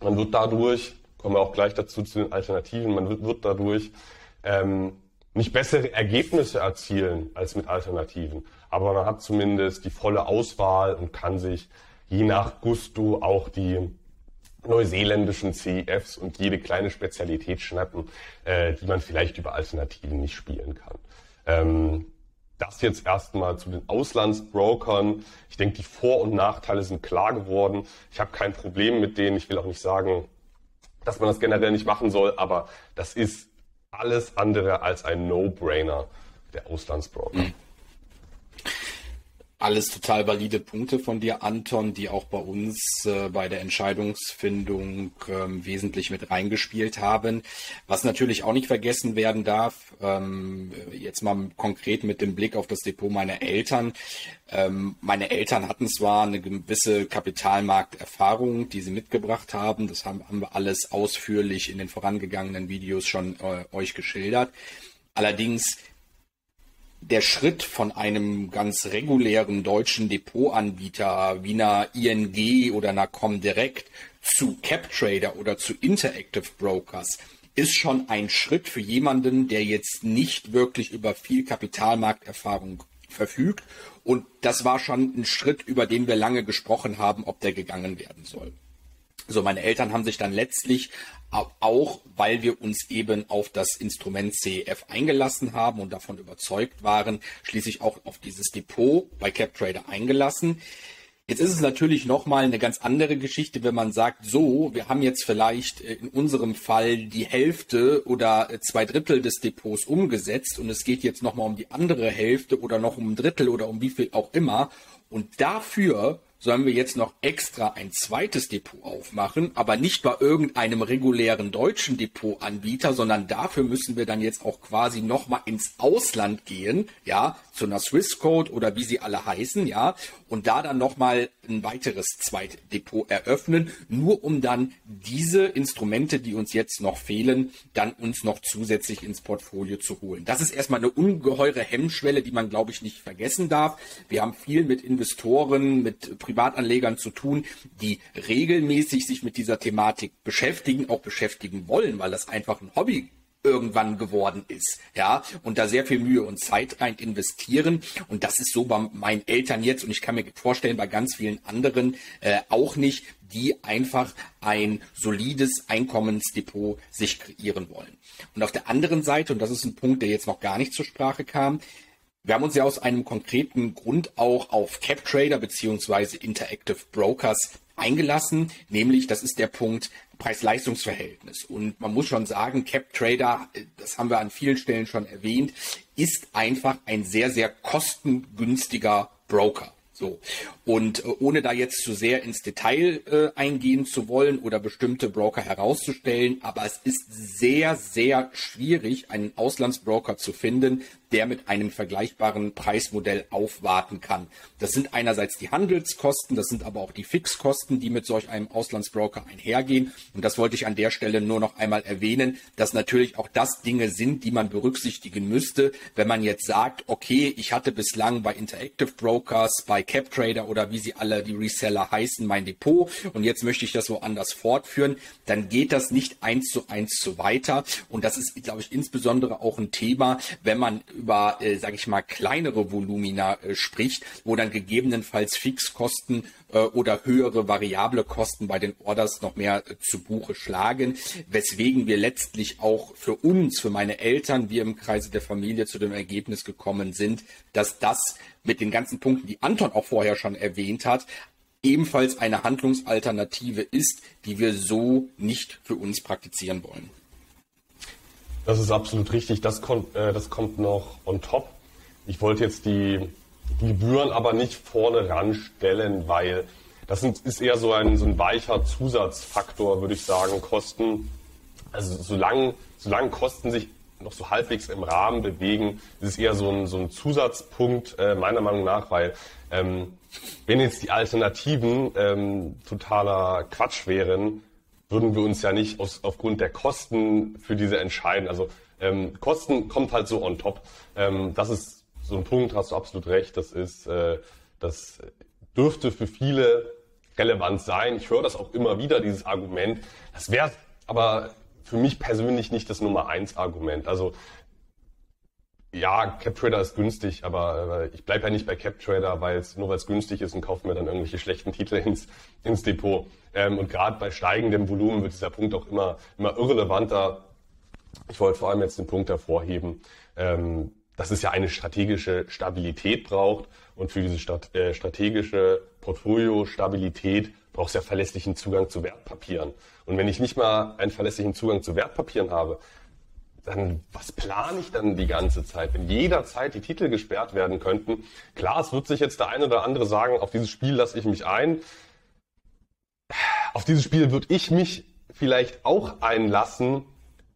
Man wird dadurch, kommen wir auch gleich dazu zu den Alternativen, man wird, wird dadurch ähm, nicht bessere Ergebnisse erzielen als mit Alternativen. Aber man hat zumindest die volle Auswahl und kann sich je nach Gusto auch die neuseeländischen CEFs und jede kleine Spezialität schnappen, äh, die man vielleicht über Alternativen nicht spielen kann. Ähm, das jetzt erstmal zu den Auslandsbrokern. Ich denke, die Vor- und Nachteile sind klar geworden. Ich habe kein Problem mit denen. Ich will auch nicht sagen, dass man das generell nicht machen soll, aber das ist alles andere als ein No-Brainer, der Auslandsbroker. Alles total valide Punkte von dir, Anton, die auch bei uns äh, bei der Entscheidungsfindung ähm, wesentlich mit reingespielt haben. Was natürlich auch nicht vergessen werden darf, ähm, jetzt mal konkret mit dem Blick auf das Depot meiner Eltern. Ähm, meine Eltern hatten zwar eine gewisse Kapitalmarkterfahrung, die sie mitgebracht haben. Das haben, haben wir alles ausführlich in den vorangegangenen Videos schon äh, euch geschildert. Allerdings der Schritt von einem ganz regulären deutschen Depotanbieter wie einer ING oder einer Comdirect zu CapTrader oder zu Interactive Brokers ist schon ein Schritt für jemanden, der jetzt nicht wirklich über viel Kapitalmarkterfahrung verfügt. Und das war schon ein Schritt, über den wir lange gesprochen haben, ob der gegangen werden soll. So, meine Eltern haben sich dann letztlich auch, weil wir uns eben auf das Instrument CEF eingelassen haben und davon überzeugt waren, schließlich auch auf dieses Depot bei CapTrader eingelassen. Jetzt ist es natürlich nochmal eine ganz andere Geschichte, wenn man sagt, so, wir haben jetzt vielleicht äh, in unserem Fall die Hälfte oder äh, zwei Drittel des Depots umgesetzt und es geht jetzt nochmal um die andere Hälfte oder noch um ein Drittel oder um wie viel auch immer. Und dafür sollen wir jetzt noch extra ein zweites Depot aufmachen, aber nicht bei irgendeinem regulären deutschen Depotanbieter, sondern dafür müssen wir dann jetzt auch quasi nochmal ins Ausland gehen, ja, zu einer Swissquote oder wie sie alle heißen, ja, und da dann nochmal ein weiteres Zweitdepot eröffnen, nur um dann diese Instrumente, die uns jetzt noch fehlen, dann uns noch zusätzlich ins Portfolio zu holen. Das ist erstmal eine ungeheure Hemmschwelle, die man, glaube ich, nicht vergessen darf. Wir haben viel mit Investoren, mit Privatanlegern zu tun, die regelmäßig sich mit dieser Thematik beschäftigen, auch beschäftigen wollen, weil das einfach ein Hobby irgendwann geworden ist, ja, und da sehr viel Mühe und Zeit rein investieren. Und das ist so bei meinen Eltern jetzt und ich kann mir vorstellen, bei ganz vielen anderen äh, auch nicht, die einfach ein solides Einkommensdepot sich kreieren wollen. Und auf der anderen Seite, und das ist ein Punkt, der jetzt noch gar nicht zur Sprache kam, wir haben uns ja aus einem konkreten Grund auch auf CapTrader beziehungsweise Interactive Brokers eingelassen, nämlich das ist der Punkt Preis-Leistungs-Verhältnis. Und man muss schon sagen, CapTrader, das haben wir an vielen Stellen schon erwähnt, ist einfach ein sehr, sehr kostengünstiger Broker. So. Und äh, ohne da jetzt zu sehr ins Detail äh, eingehen zu wollen oder bestimmte Broker herauszustellen, aber es ist sehr, sehr schwierig, einen Auslandsbroker zu finden, der mit einem vergleichbaren Preismodell aufwarten kann. Das sind einerseits die Handelskosten, das sind aber auch die Fixkosten, die mit solch einem Auslandsbroker einhergehen. Und das wollte ich an der Stelle nur noch einmal erwähnen, dass natürlich auch das Dinge sind, die man berücksichtigen müsste, wenn man jetzt sagt, okay, ich hatte bislang bei Interactive Brokers, bei CapTrader oder wie sie alle die Reseller heißen, mein Depot. Und jetzt möchte ich das woanders fortführen, dann geht das nicht eins zu eins so weiter. Und das ist, glaube ich, insbesondere auch ein Thema, wenn man über, äh, sage ich mal, kleinere Volumina äh, spricht, wo dann gegebenenfalls Fixkosten äh, oder höhere variable Kosten bei den Orders noch mehr äh, zu Buche schlagen, weswegen wir letztlich auch für uns, für meine Eltern, wir im Kreise der Familie zu dem Ergebnis gekommen sind, dass das mit den ganzen Punkten, die Anton auch vorher schon erwähnt hat, ebenfalls eine Handlungsalternative ist, die wir so nicht für uns praktizieren wollen. Das ist absolut richtig. Das, kommt, äh, das kommt noch on top. Ich wollte jetzt die, die Gebühren aber nicht vorne ranstellen, weil das sind, ist eher so ein, so ein weicher Zusatzfaktor, würde ich sagen. Kosten, also solange, solange Kosten sich noch so halbwegs im Rahmen bewegen. Das ist eher so ein, so ein Zusatzpunkt äh, meiner Meinung nach, weil ähm, wenn jetzt die Alternativen ähm, totaler Quatsch wären, würden wir uns ja nicht aus, aufgrund der Kosten für diese entscheiden. Also ähm, Kosten kommt halt so on top. Ähm, das ist so ein Punkt, hast du absolut recht. Das ist, äh, das dürfte für viele relevant sein. Ich höre das auch immer wieder, dieses Argument. Das wäre aber für mich persönlich nicht das Nummer eins Argument. Also ja, CapTrader ist günstig, aber äh, ich bleibe ja nicht bei CapTrader, weil es nur weil es günstig ist und kaufe mir dann irgendwelche schlechten Titel ins, ins Depot. Ähm, und gerade bei steigendem Volumen wird dieser Punkt auch immer, immer irrelevanter. Ich wollte vor allem jetzt den Punkt hervorheben, ähm, dass es ja eine strategische Stabilität braucht und für diese Stat äh, strategische Portfolio-Stabilität braucht es ja verlässlichen Zugang zu Wertpapieren. Und wenn ich nicht mal einen verlässlichen Zugang zu Wertpapieren habe, dann was plane ich dann die ganze Zeit? Wenn jederzeit die Titel gesperrt werden könnten, klar, es wird sich jetzt der eine oder andere sagen, auf dieses Spiel lasse ich mich ein. Auf dieses Spiel würde ich mich vielleicht auch einlassen,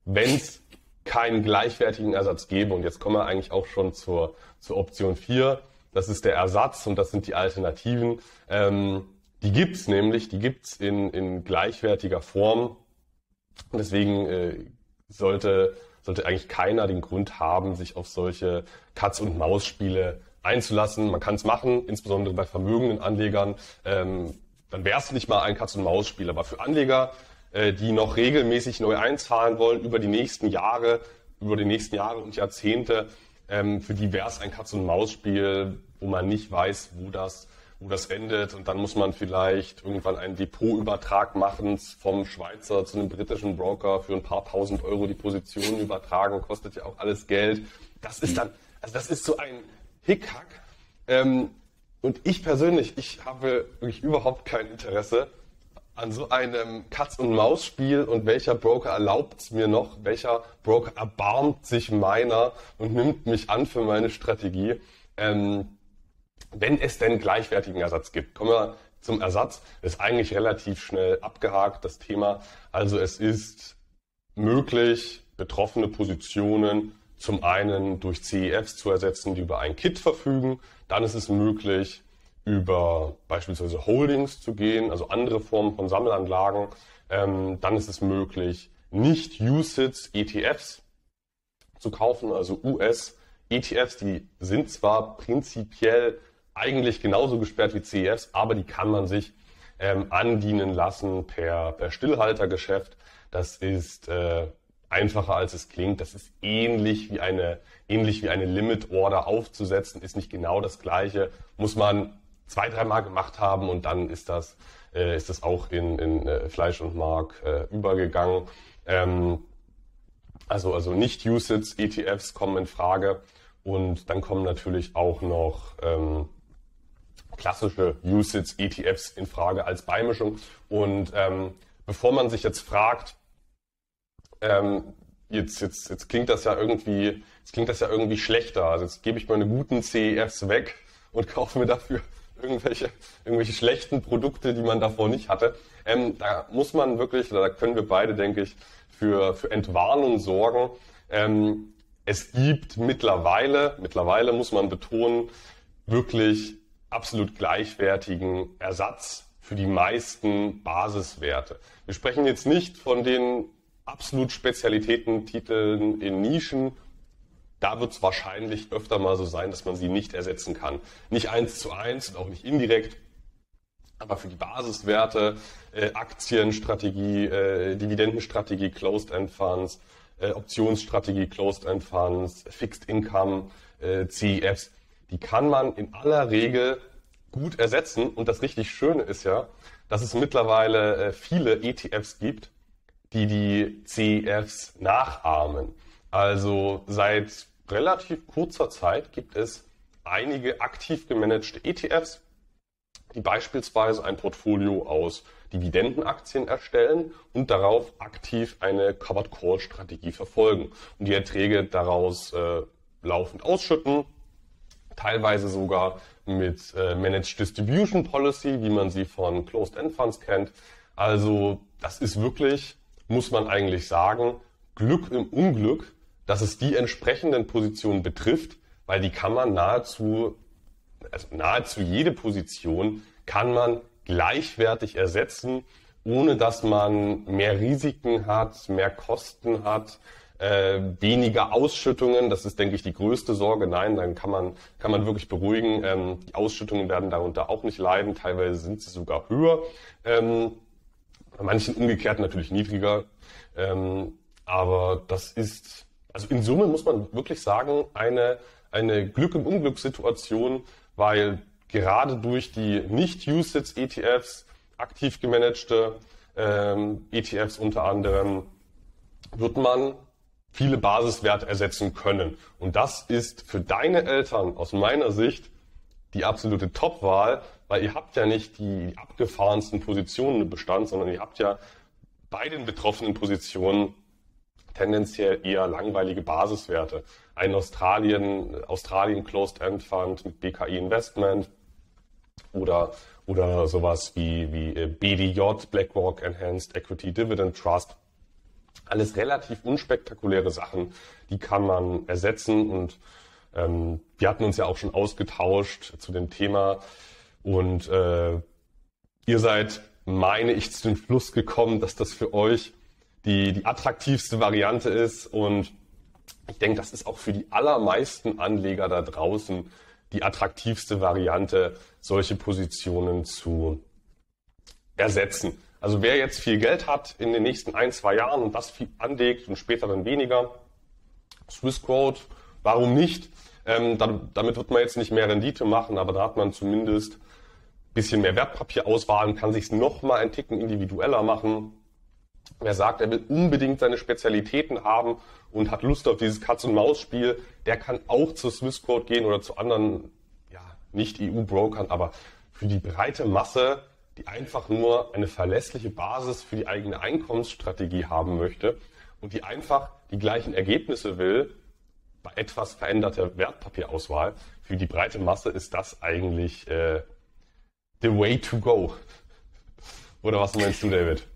wenn es keinen gleichwertigen Ersatz gäbe. Und jetzt kommen wir eigentlich auch schon zur, zur Option 4. Das ist der Ersatz und das sind die Alternativen. Ähm, die gibt's nämlich, die gibt's in, in gleichwertiger Form. Deswegen äh, sollte, sollte eigentlich keiner den Grund haben, sich auf solche Katz- und Maus-Spiele einzulassen. Man kann es machen, insbesondere bei vermögenden Anlegern. Ähm, dann wäre es nicht mal ein Katz- und Maus-Spiel. Aber für Anleger, äh, die noch regelmäßig neu einzahlen wollen über die nächsten Jahre, über die nächsten Jahre und Jahrzehnte, ähm, für die wäre es ein Katz- und Maus-Spiel, wo man nicht weiß, wo das, wo das endet. Und dann muss man vielleicht irgendwann einen Depotübertrag machen vom Schweizer zu einem britischen Broker für ein paar tausend Euro die Position übertragen, kostet ja auch alles Geld. Das ist dann, also das ist so ein Hickhack. Ähm, und ich persönlich, ich habe wirklich überhaupt kein Interesse an so einem Katz-und-Maus-Spiel und welcher Broker erlaubt es mir noch, welcher Broker erbarmt sich meiner und nimmt mich an für meine Strategie. Ähm, wenn es denn gleichwertigen Ersatz gibt. Kommen wir zum Ersatz. Ist eigentlich relativ schnell abgehakt, das Thema. Also es ist möglich, betroffene Positionen zum einen durch CEFs zu ersetzen, die über ein Kit verfügen. Dann ist es möglich, über beispielsweise Holdings zu gehen, also andere Formen von Sammelanlagen. Ähm, dann ist es möglich, nicht USITs ETFs zu kaufen, also US ETFs, die sind zwar prinzipiell eigentlich genauso gesperrt wie CEFs, aber die kann man sich ähm, andienen lassen per, per Stillhaltergeschäft. Das ist äh, einfacher als es klingt. Das ist ähnlich wie eine ähnlich wie eine Limit Order aufzusetzen, ist nicht genau das gleiche. Muss man zwei, dreimal gemacht haben und dann ist das äh, ist das auch in, in äh, Fleisch und Mark äh, übergegangen. Ähm, also also nicht USITs ETFs kommen in Frage und dann kommen natürlich auch noch ähm, klassische USITs, ETFs in Frage als Beimischung. Und ähm, bevor man sich jetzt fragt, ähm, jetzt, jetzt, jetzt klingt das ja irgendwie, jetzt klingt das ja irgendwie schlechter. Also jetzt gebe ich meine guten CEFs weg und kaufe mir dafür irgendwelche, irgendwelche schlechten Produkte, die man davor nicht hatte. Ähm, da muss man wirklich, da können wir beide, denke ich, für, für Entwarnung sorgen. Ähm, es gibt mittlerweile, mittlerweile muss man betonen, wirklich absolut gleichwertigen Ersatz für die meisten Basiswerte. Wir sprechen jetzt nicht von den absolut Spezialitätentiteln in Nischen. Da wird es wahrscheinlich öfter mal so sein, dass man sie nicht ersetzen kann. Nicht eins zu eins und auch nicht indirekt, aber für die Basiswerte, äh, Aktienstrategie, äh, Dividendenstrategie, Closed-End Funds, äh, Optionsstrategie, Closed-End Funds, Fixed Income, äh, CEFs, die kann man in aller Regel gut ersetzen. Und das richtig Schöne ist ja, dass es mittlerweile äh, viele ETFs gibt, die die CEFs nachahmen. Also seit relativ kurzer Zeit gibt es einige aktiv gemanagte ETFs, die beispielsweise ein Portfolio aus Dividendenaktien erstellen und darauf aktiv eine Covered Call Strategie verfolgen und die Erträge daraus äh, laufend ausschütten teilweise sogar mit äh, Managed Distribution Policy, wie man sie von Closed-End Funds kennt. Also das ist wirklich, muss man eigentlich sagen, Glück im Unglück, dass es die entsprechenden Positionen betrifft, weil die kann man nahezu, also nahezu jede Position kann man gleichwertig ersetzen, ohne dass man mehr Risiken hat, mehr Kosten hat, äh, weniger Ausschüttungen. Das ist, denke ich, die größte Sorge. Nein, dann kann man, kann man wirklich beruhigen. Ähm, die Ausschüttungen werden darunter auch nicht leiden. Teilweise sind sie sogar höher. Ähm, bei manchen umgekehrt natürlich niedriger. Ähm, aber das ist, also in Summe muss man wirklich sagen, eine, eine Glück- im Unglück-Situation, weil gerade durch die Nicht-USITS-ETFs, aktiv gemanagte ähm, ETFs unter anderem, wird man viele Basiswerte ersetzen können. Und das ist für deine Eltern aus meiner Sicht die absolute Top-Wahl, weil ihr habt ja nicht die abgefahrensten Positionen im Bestand, sondern ihr habt ja bei den betroffenen Positionen tendenziell eher langweilige Basiswerte. Ein Australien, Australien Closed End Fund mit BKI Investment oder, oder sowas wie, wie äh, BDJ, BlackRock Enhanced Equity Dividend Trust alles relativ unspektakuläre Sachen, die kann man ersetzen und ähm, wir hatten uns ja auch schon ausgetauscht zu dem Thema und äh, ihr seid, meine ich, zu dem Schluss gekommen, dass das für euch die, die attraktivste Variante ist und ich denke, das ist auch für die allermeisten Anleger da draußen die attraktivste Variante, solche Positionen zu ersetzen. Also wer jetzt viel Geld hat in den nächsten ein, zwei Jahren und das viel anlegt und später dann weniger, Swissquote, warum nicht? Ähm, damit wird man jetzt nicht mehr Rendite machen, aber da hat man zumindest bisschen mehr Wertpapierauswahl und kann sich noch mal ein Ticken individueller machen. Wer sagt, er will unbedingt seine Spezialitäten haben und hat Lust auf dieses Katz-und-Maus-Spiel, der kann auch zur Swissquote gehen oder zu anderen, ja, nicht EU-Brokern, aber für die breite Masse die einfach nur eine verlässliche Basis für die eigene Einkommensstrategie haben möchte und die einfach die gleichen Ergebnisse will bei etwas veränderter Wertpapierauswahl. Für die breite Masse ist das eigentlich äh, the way to go. Oder was meinst du, David?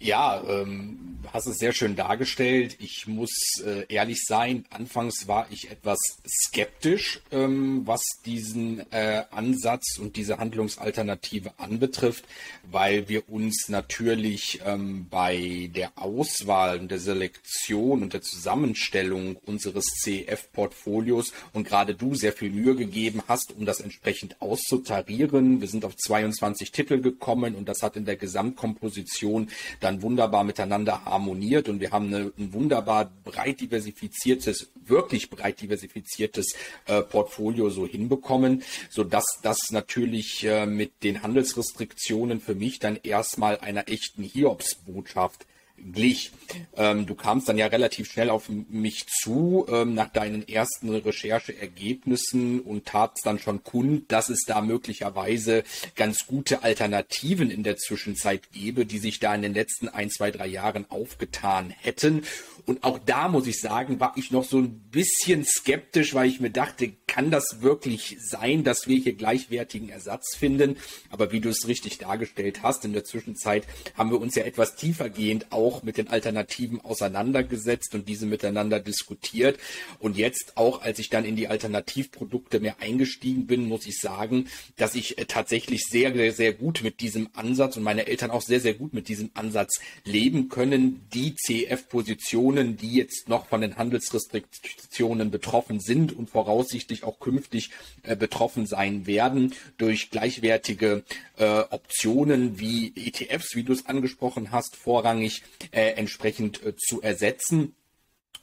Ja, ähm, hast es sehr schön dargestellt. Ich muss äh, ehrlich sein, anfangs war ich etwas skeptisch, ähm, was diesen äh, Ansatz und diese Handlungsalternative anbetrifft, weil wir uns natürlich ähm, bei der Auswahl und der Selektion und der Zusammenstellung unseres CEF-Portfolios und gerade du sehr viel Mühe gegeben hast, um das entsprechend auszutarieren. Wir sind auf 22 Titel gekommen und das hat in der Gesamtkomposition dann wunderbar miteinander harmoniert und wir haben eine, ein wunderbar breit diversifiziertes, wirklich breit diversifiziertes äh, Portfolio so hinbekommen, so dass das natürlich äh, mit den Handelsrestriktionen für mich dann erstmal einer echten Hiobsbotschaft glich. Ähm, du kamst dann ja relativ schnell auf mich zu ähm, nach deinen ersten Rechercheergebnissen und tatst dann schon kund, dass es da möglicherweise ganz gute Alternativen in der Zwischenzeit gäbe, die sich da in den letzten ein, zwei, drei Jahren aufgetan hätten. Und auch da muss ich sagen, war ich noch so ein bisschen skeptisch, weil ich mir dachte, kann das wirklich sein, dass wir hier gleichwertigen Ersatz finden? Aber wie du es richtig dargestellt hast, in der Zwischenzeit haben wir uns ja etwas tiefergehend auch mit den Alternativen auseinandergesetzt und diese miteinander diskutiert. Und jetzt auch, als ich dann in die Alternativprodukte mehr eingestiegen bin, muss ich sagen, dass ich äh, tatsächlich sehr, sehr, sehr gut mit diesem Ansatz und meine Eltern auch sehr, sehr gut mit diesem Ansatz leben können, die CF-Positionen Personen, die jetzt noch von den Handelsrestriktionen betroffen sind und voraussichtlich auch künftig äh, betroffen sein werden, durch gleichwertige äh, Optionen wie ETFs, wie du es angesprochen hast, vorrangig äh, entsprechend äh, zu ersetzen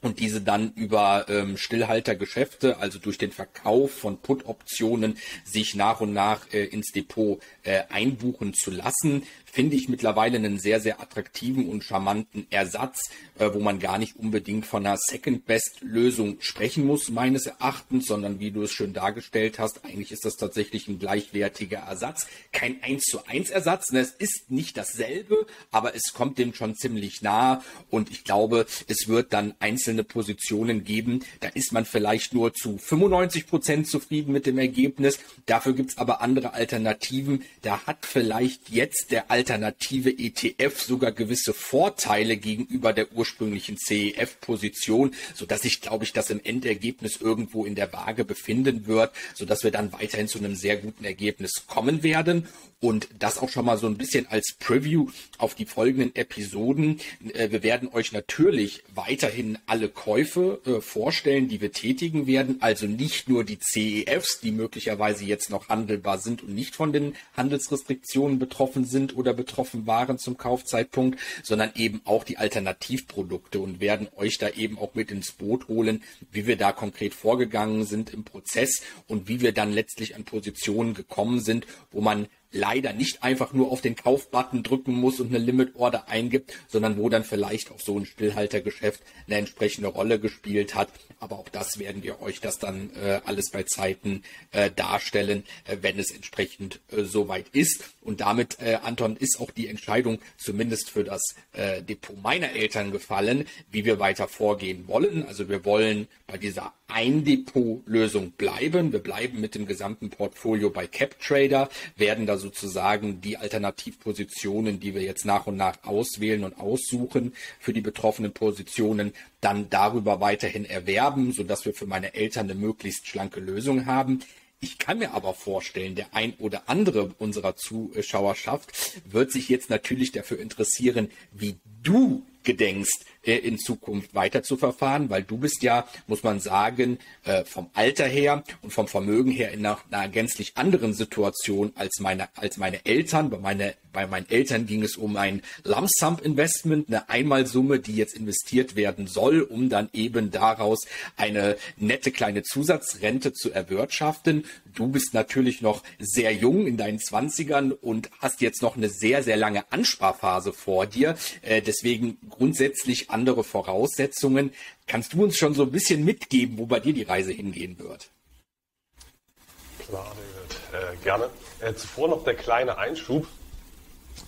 und diese dann über ähm, Stillhaltergeschäfte, also durch den Verkauf von Put-Optionen, sich nach und nach äh, ins Depot äh, einbuchen zu lassen finde ich mittlerweile einen sehr, sehr attraktiven und charmanten Ersatz, äh, wo man gar nicht unbedingt von einer Second-Best-Lösung sprechen muss, meines Erachtens, sondern wie du es schön dargestellt hast, eigentlich ist das tatsächlich ein gleichwertiger Ersatz. Kein 1 zu 1 Ersatz, ne? es ist nicht dasselbe, aber es kommt dem schon ziemlich nah und ich glaube, es wird dann einzelne Positionen geben, da ist man vielleicht nur zu 95 Prozent zufrieden mit dem Ergebnis, dafür gibt es aber andere Alternativen, da hat vielleicht jetzt der alte alternative ETF sogar gewisse Vorteile gegenüber der ursprünglichen CEF-Position, so dass ich glaube ich das im Endergebnis irgendwo in der Waage befinden wird, so wir dann weiterhin zu einem sehr guten Ergebnis kommen werden. Und das auch schon mal so ein bisschen als Preview auf die folgenden Episoden. Äh, wir werden euch natürlich weiterhin alle Käufe äh, vorstellen, die wir tätigen werden. Also nicht nur die CEFs, die möglicherweise jetzt noch handelbar sind und nicht von den Handelsrestriktionen betroffen sind oder betroffen waren zum Kaufzeitpunkt, sondern eben auch die Alternativprodukte und werden euch da eben auch mit ins Boot holen, wie wir da konkret vorgegangen sind im Prozess und wie wir dann letztlich an Positionen gekommen sind, wo man leider nicht einfach nur auf den Kaufbutton drücken muss und eine Limit Order eingibt, sondern wo dann vielleicht auch so ein Stillhaltergeschäft eine entsprechende Rolle gespielt hat. Aber auch das werden wir euch das dann äh, alles bei Zeiten äh, darstellen, äh, wenn es entsprechend äh, soweit ist. Und damit, äh, Anton, ist auch die Entscheidung zumindest für das äh, Depot meiner Eltern gefallen, wie wir weiter vorgehen wollen. Also wir wollen bei dieser Ein-Depot-Lösung bleiben. Wir bleiben mit dem gesamten Portfolio bei CapTrader, werden da sozusagen die Alternativpositionen, die wir jetzt nach und nach auswählen und aussuchen für die betroffenen Positionen, dann darüber weiterhin erwerben, sodass wir für meine Eltern eine möglichst schlanke Lösung haben. Ich kann mir aber vorstellen, der ein oder andere unserer Zuschauerschaft wird sich jetzt natürlich dafür interessieren, wie du gedenkst, äh, in Zukunft weiter zu verfahren, weil du bist ja, muss man sagen, äh, vom Alter her und vom Vermögen her in einer, einer gänzlich anderen Situation als meine, als meine Eltern. Bei, meine, bei meinen Eltern ging es um ein Lump Sum Investment, eine Einmalsumme, die jetzt investiert werden soll, um dann eben daraus eine nette kleine Zusatzrente zu erwirtschaften. Du bist natürlich noch sehr jung in deinen Zwanzigern und hast jetzt noch eine sehr, sehr lange Ansparphase vor dir. Äh, deswegen grundsätzlich andere Voraussetzungen. Kannst du uns schon so ein bisschen mitgeben, wo bei dir die Reise hingehen wird? Klar, David. Äh, gerne. Äh, zuvor noch der kleine Einschub,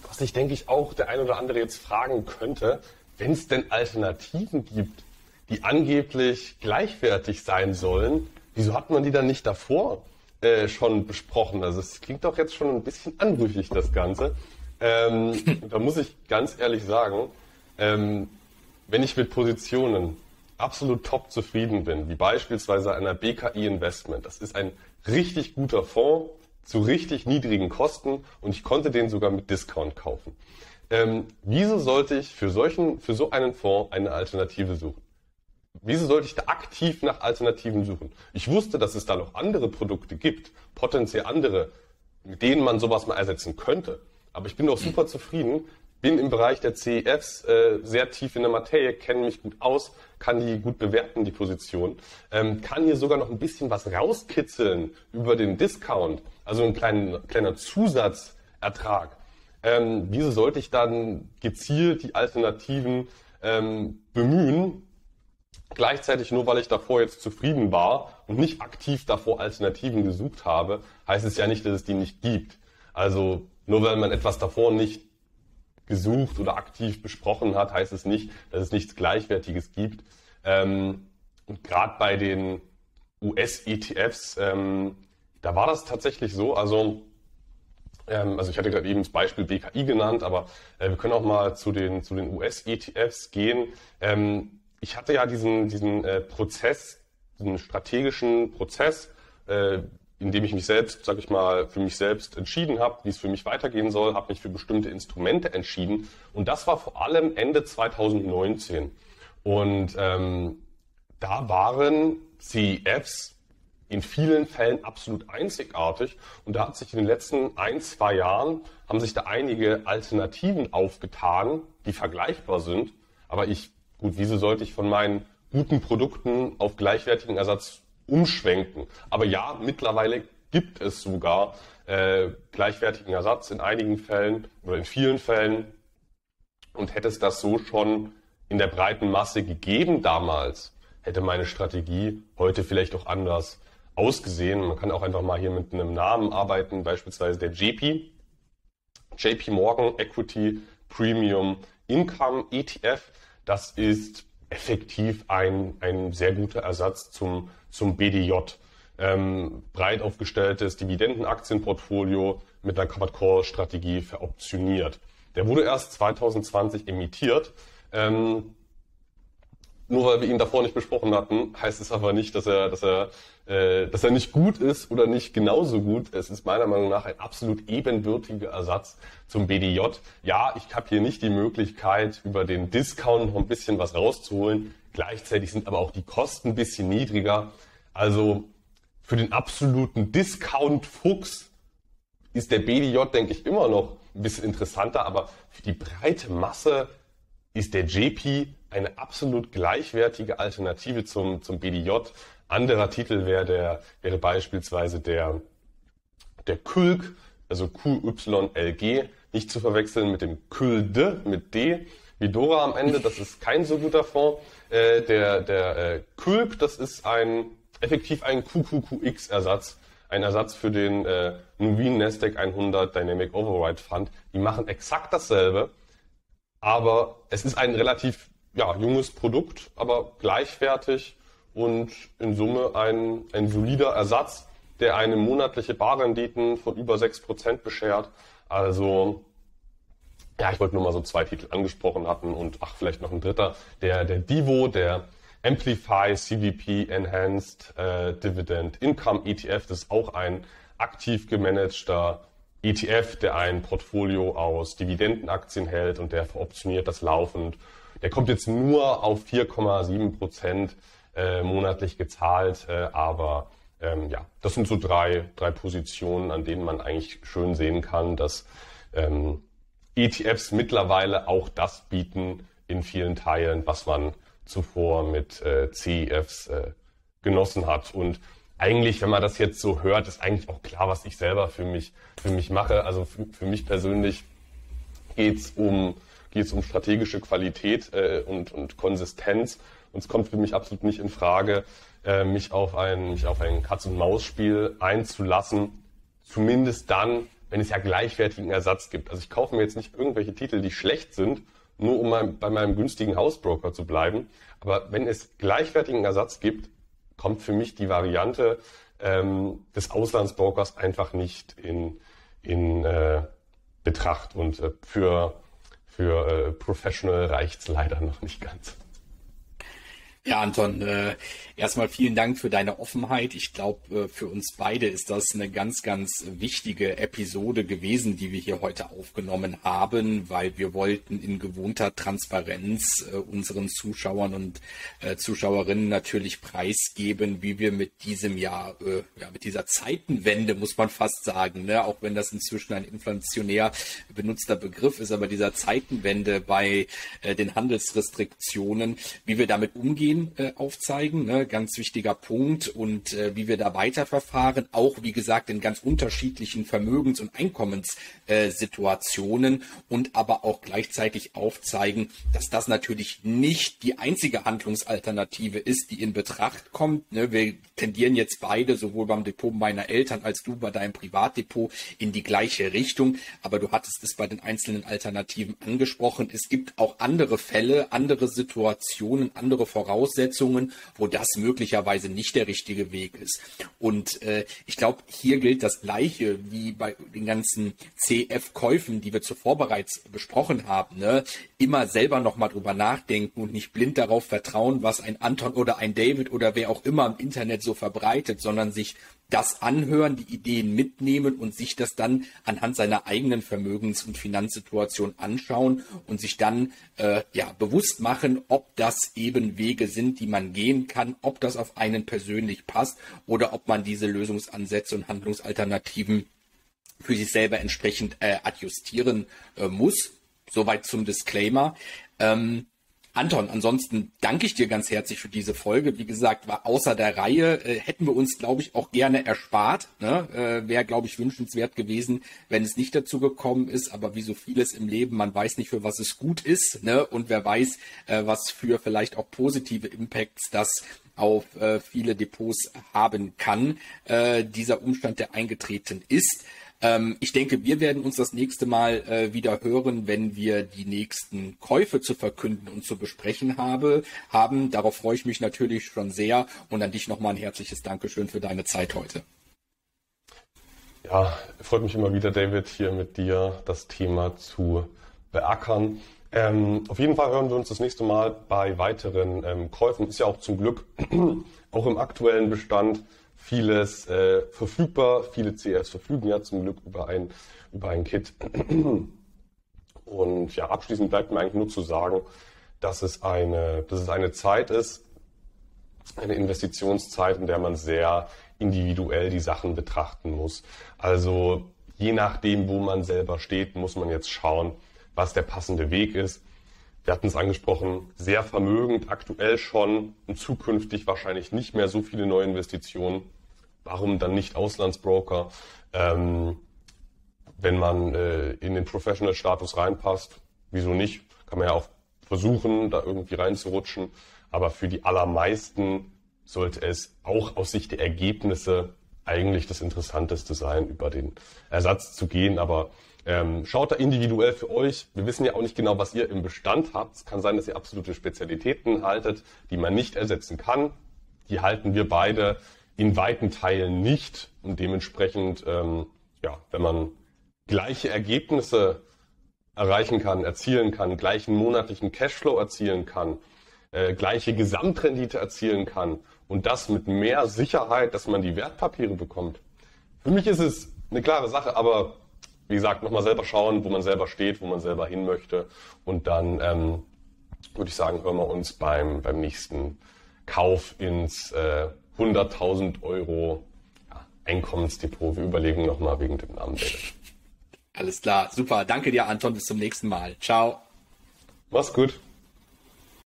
was ich denke ich auch der ein oder andere jetzt fragen könnte, wenn es denn Alternativen gibt, die angeblich gleichwertig sein sollen, wieso hat man die dann nicht davor äh, schon besprochen? Also es klingt doch jetzt schon ein bisschen anrüchig, das Ganze. Ähm, da muss ich ganz ehrlich sagen, ähm, wenn ich mit Positionen absolut top zufrieden bin, wie beispielsweise einer BKI Investment, das ist ein richtig guter Fonds zu richtig niedrigen Kosten und ich konnte den sogar mit Discount kaufen. Ähm, wieso sollte ich für, solchen, für so einen Fonds eine Alternative suchen? Wieso sollte ich da aktiv nach Alternativen suchen? Ich wusste, dass es da noch andere Produkte gibt, potenziell andere, mit denen man sowas mal ersetzen könnte. Aber ich bin doch super zufrieden, bin im Bereich der CEFs äh, sehr tief in der Materie, kenne mich gut aus, kann die gut bewerten, die Position, ähm, kann hier sogar noch ein bisschen was rauskitzeln über den Discount, also ein kleiner, kleiner Zusatzertrag. Ähm, wieso sollte ich dann gezielt die Alternativen ähm, bemühen, Gleichzeitig nur weil ich davor jetzt zufrieden war und nicht aktiv davor Alternativen gesucht habe, heißt es ja nicht, dass es die nicht gibt. Also nur weil man etwas davor nicht gesucht oder aktiv besprochen hat, heißt es nicht, dass es nichts Gleichwertiges gibt. Ähm, und gerade bei den US-ETFs, ähm, da war das tatsächlich so. Also, ähm, also ich hatte gerade eben das Beispiel BKI genannt, aber äh, wir können auch mal zu den, zu den US-ETFs gehen. Ähm, ich hatte ja diesen, diesen äh, Prozess, diesen strategischen Prozess, äh, indem ich mich selbst, sag ich mal, für mich selbst entschieden habe, wie es für mich weitergehen soll, habe mich für bestimmte Instrumente entschieden. Und das war vor allem Ende 2019. Und ähm, da waren CEFs in vielen Fällen absolut einzigartig. Und da hat sich in den letzten ein, zwei Jahren, haben sich da einige Alternativen aufgetan, die vergleichbar sind. Aber ich, gut, wieso sollte ich von meinen guten Produkten auf gleichwertigen Ersatz umschwenken. Aber ja, mittlerweile gibt es sogar äh, gleichwertigen Ersatz in einigen Fällen oder in vielen Fällen. Und hätte es das so schon in der breiten Masse gegeben damals, hätte meine Strategie heute vielleicht auch anders ausgesehen. Man kann auch einfach mal hier mit einem Namen arbeiten, beispielsweise der JP, JP Morgan Equity Premium Income ETF. Das ist effektiv ein, ein sehr guter Ersatz zum, zum BDJ. ähm, breit aufgestelltes Dividendenaktienportfolio mit einer Covered Call Strategie veroptioniert. Der wurde erst 2020 emittiert. Ähm, nur weil wir ihn davor nicht besprochen hatten, heißt es aber nicht, dass er, dass er, äh, dass er nicht gut ist oder nicht genauso gut. Es ist meiner Meinung nach ein absolut ebenbürtiger Ersatz zum BDJ. Ja, ich habe hier nicht die Möglichkeit, über den Discount noch ein bisschen was rauszuholen. Gleichzeitig sind aber auch die Kosten ein bisschen niedriger. Also für den absoluten Discount-Fuchs ist der BDJ, denke ich, immer noch ein bisschen interessanter, aber für die breite Masse ist der JP eine absolut gleichwertige Alternative zum, zum BDJ. Anderer Titel wäre der, wäre beispielsweise der, der KÜLG, also QYLG, nicht zu verwechseln mit dem KÜLD, mit D, wie Dora am Ende, das ist kein so guter Fonds. Äh, der der äh, KÜLG, das ist ein, effektiv ein QQQX-Ersatz, ein Ersatz für den äh, Nuveen Nasdaq 100 Dynamic Override Fund. Die machen exakt dasselbe, aber es ist ein relativ ja, junges Produkt, aber gleichwertig und in Summe ein, ein solider Ersatz, der eine monatliche Barrenditen von über 6% beschert. Also, ja, ich wollte nur mal so zwei Titel angesprochen hatten und ach, vielleicht noch ein dritter, der, der Divo, der Amplify CDP Enhanced äh, Dividend Income ETF, das ist auch ein aktiv gemanagter ETF, der ein Portfolio aus Dividendenaktien hält und der veroptioniert das laufend der kommt jetzt nur auf 4,7 Prozent äh, monatlich gezahlt, äh, aber ähm, ja, das sind so drei, drei Positionen, an denen man eigentlich schön sehen kann, dass ähm, ETFs mittlerweile auch das bieten in vielen Teilen, was man zuvor mit äh, CEFs äh, genossen hat. Und eigentlich, wenn man das jetzt so hört, ist eigentlich auch klar, was ich selber für mich, für mich mache. Also für, für mich persönlich geht's um geht es um strategische Qualität äh, und, und Konsistenz. Und es kommt für mich absolut nicht in Frage, äh, mich auf ein, ein Katz-und-Maus-Spiel einzulassen. Zumindest dann, wenn es ja gleichwertigen Ersatz gibt. Also ich kaufe mir jetzt nicht irgendwelche Titel, die schlecht sind, nur um mein, bei meinem günstigen Hausbroker zu bleiben. Aber wenn es gleichwertigen Ersatz gibt, kommt für mich die Variante ähm, des Auslandsbrokers einfach nicht in, in äh, Betracht. Und äh, für für äh, Professional reicht's leider noch nicht ganz. Ja, Anton, äh, erstmal vielen Dank für deine Offenheit. Ich glaube, äh, für uns beide ist das eine ganz, ganz wichtige Episode gewesen, die wir hier heute aufgenommen haben, weil wir wollten in gewohnter Transparenz äh, unseren Zuschauern und äh, Zuschauerinnen natürlich preisgeben, wie wir mit diesem Jahr, äh, ja, mit dieser Zeitenwende, muss man fast sagen, ne? auch wenn das inzwischen ein inflationär benutzter Begriff ist, aber dieser Zeitenwende bei den Handelsrestriktionen, wie wir damit umgehen Ideen äh, aufzeigen, ne? ganz wichtiger Punkt und äh, wie wir da weiterverfahren, auch wie gesagt in ganz unterschiedlichen Vermögens- und Einkommenssituationen und aber auch gleichzeitig aufzeigen, dass das natürlich nicht die einzige Handlungsalternative ist, die in Betracht kommt. Ne? Wir tendieren jetzt beide, sowohl beim Depot meiner Eltern als du bei deinem Privatdepot, in die gleiche Richtung. Aber du hattest es bei den einzelnen Alternativen angesprochen. Es gibt auch andere Fälle, andere Situationen, andere Voraussetzungen, Voraussetzungen, wo das möglicherweise nicht der richtige Weg ist. Und äh, ich glaube, hier gilt das Gleiche wie bei den ganzen CF-Käufen, die wir zuvor bereits besprochen haben. Ne? Immer selber nochmal drüber nachdenken und nicht blind darauf vertrauen, was ein Anton oder ein David oder wer auch immer im Internet so verbreitet, sondern sich das anhören, die Ideen mitnehmen und sich das dann anhand seiner eigenen Vermögens- und Finanzsituation anschauen und sich dann äh, ja bewusst machen, ob das eben Wege sind, die man gehen kann, ob das auf einen persönlich passt oder ob man diese Lösungsansätze und Handlungsalternativen für sich selber entsprechend äh, adjustieren äh, muss. Soweit zum Disclaimer. Ähm, Anton, ansonsten danke ich dir ganz herzlich für diese Folge. Wie gesagt, war außer der Reihe, äh, hätten wir uns, glaube ich, auch gerne erspart. Ne? Äh, Wäre, glaube ich, wünschenswert gewesen, wenn es nicht dazu gekommen ist. Aber wie so vieles im Leben, man weiß nicht, für was es gut ist. Ne? Und wer weiß, äh, was für vielleicht auch positive Impacts das auf äh, viele Depots haben kann. Äh, dieser Umstand, der eingetreten ist. Ähm, ich denke, wir werden uns das nächste Mal äh, wieder hören, wenn wir die nächsten Käufe zu verkünden und zu besprechen habe, haben. Darauf freue ich mich natürlich schon sehr und an dich nochmal ein herzliches Dankeschön für deine Zeit heute. Ja, freut mich immer wieder, David, hier mit dir das Thema zu beackern. Ähm, auf jeden Fall hören wir uns das nächste Mal bei weiteren ähm, Käufen. Ist ja auch zum Glück auch im aktuellen Bestand vieles äh, verfügbar. Viele CRs verfügen ja zum Glück über ein, über ein Kit. Und ja, abschließend bleibt mir eigentlich nur zu sagen, dass es eine, dass es eine Zeit ist, eine Investitionszeit, in der man sehr individuell die Sachen betrachten muss. Also je nachdem, wo man selber steht, muss man jetzt schauen, was der passende Weg ist. Wir hatten es angesprochen, sehr vermögend, aktuell schon und zukünftig wahrscheinlich nicht mehr so viele neue Investitionen. Warum dann nicht Auslandsbroker? Ähm, wenn man äh, in den Professional-Status reinpasst, wieso nicht? Kann man ja auch versuchen, da irgendwie reinzurutschen. Aber für die allermeisten sollte es auch aus Sicht der Ergebnisse eigentlich das Interessanteste sein, über den Ersatz zu gehen. Aber ähm, schaut da individuell für euch. Wir wissen ja auch nicht genau, was ihr im Bestand habt. Es kann sein, dass ihr absolute Spezialitäten haltet, die man nicht ersetzen kann. Die halten wir beide in weiten Teilen nicht. Und dementsprechend, ähm, ja, wenn man gleiche Ergebnisse erreichen kann, erzielen kann, gleichen monatlichen Cashflow erzielen kann, äh, gleiche Gesamtrendite erzielen kann und das mit mehr Sicherheit, dass man die Wertpapiere bekommt. Für mich ist es eine klare Sache, aber wie gesagt, nochmal selber schauen, wo man selber steht, wo man selber hin möchte. Und dann ähm, würde ich sagen, hören wir uns beim, beim nächsten Kauf ins äh, 100.000 Euro ja, Einkommensdepot. Wir überlegen nochmal wegen dem Namen. Alles klar, super. Danke dir, Anton. Bis zum nächsten Mal. Ciao. Mach's gut.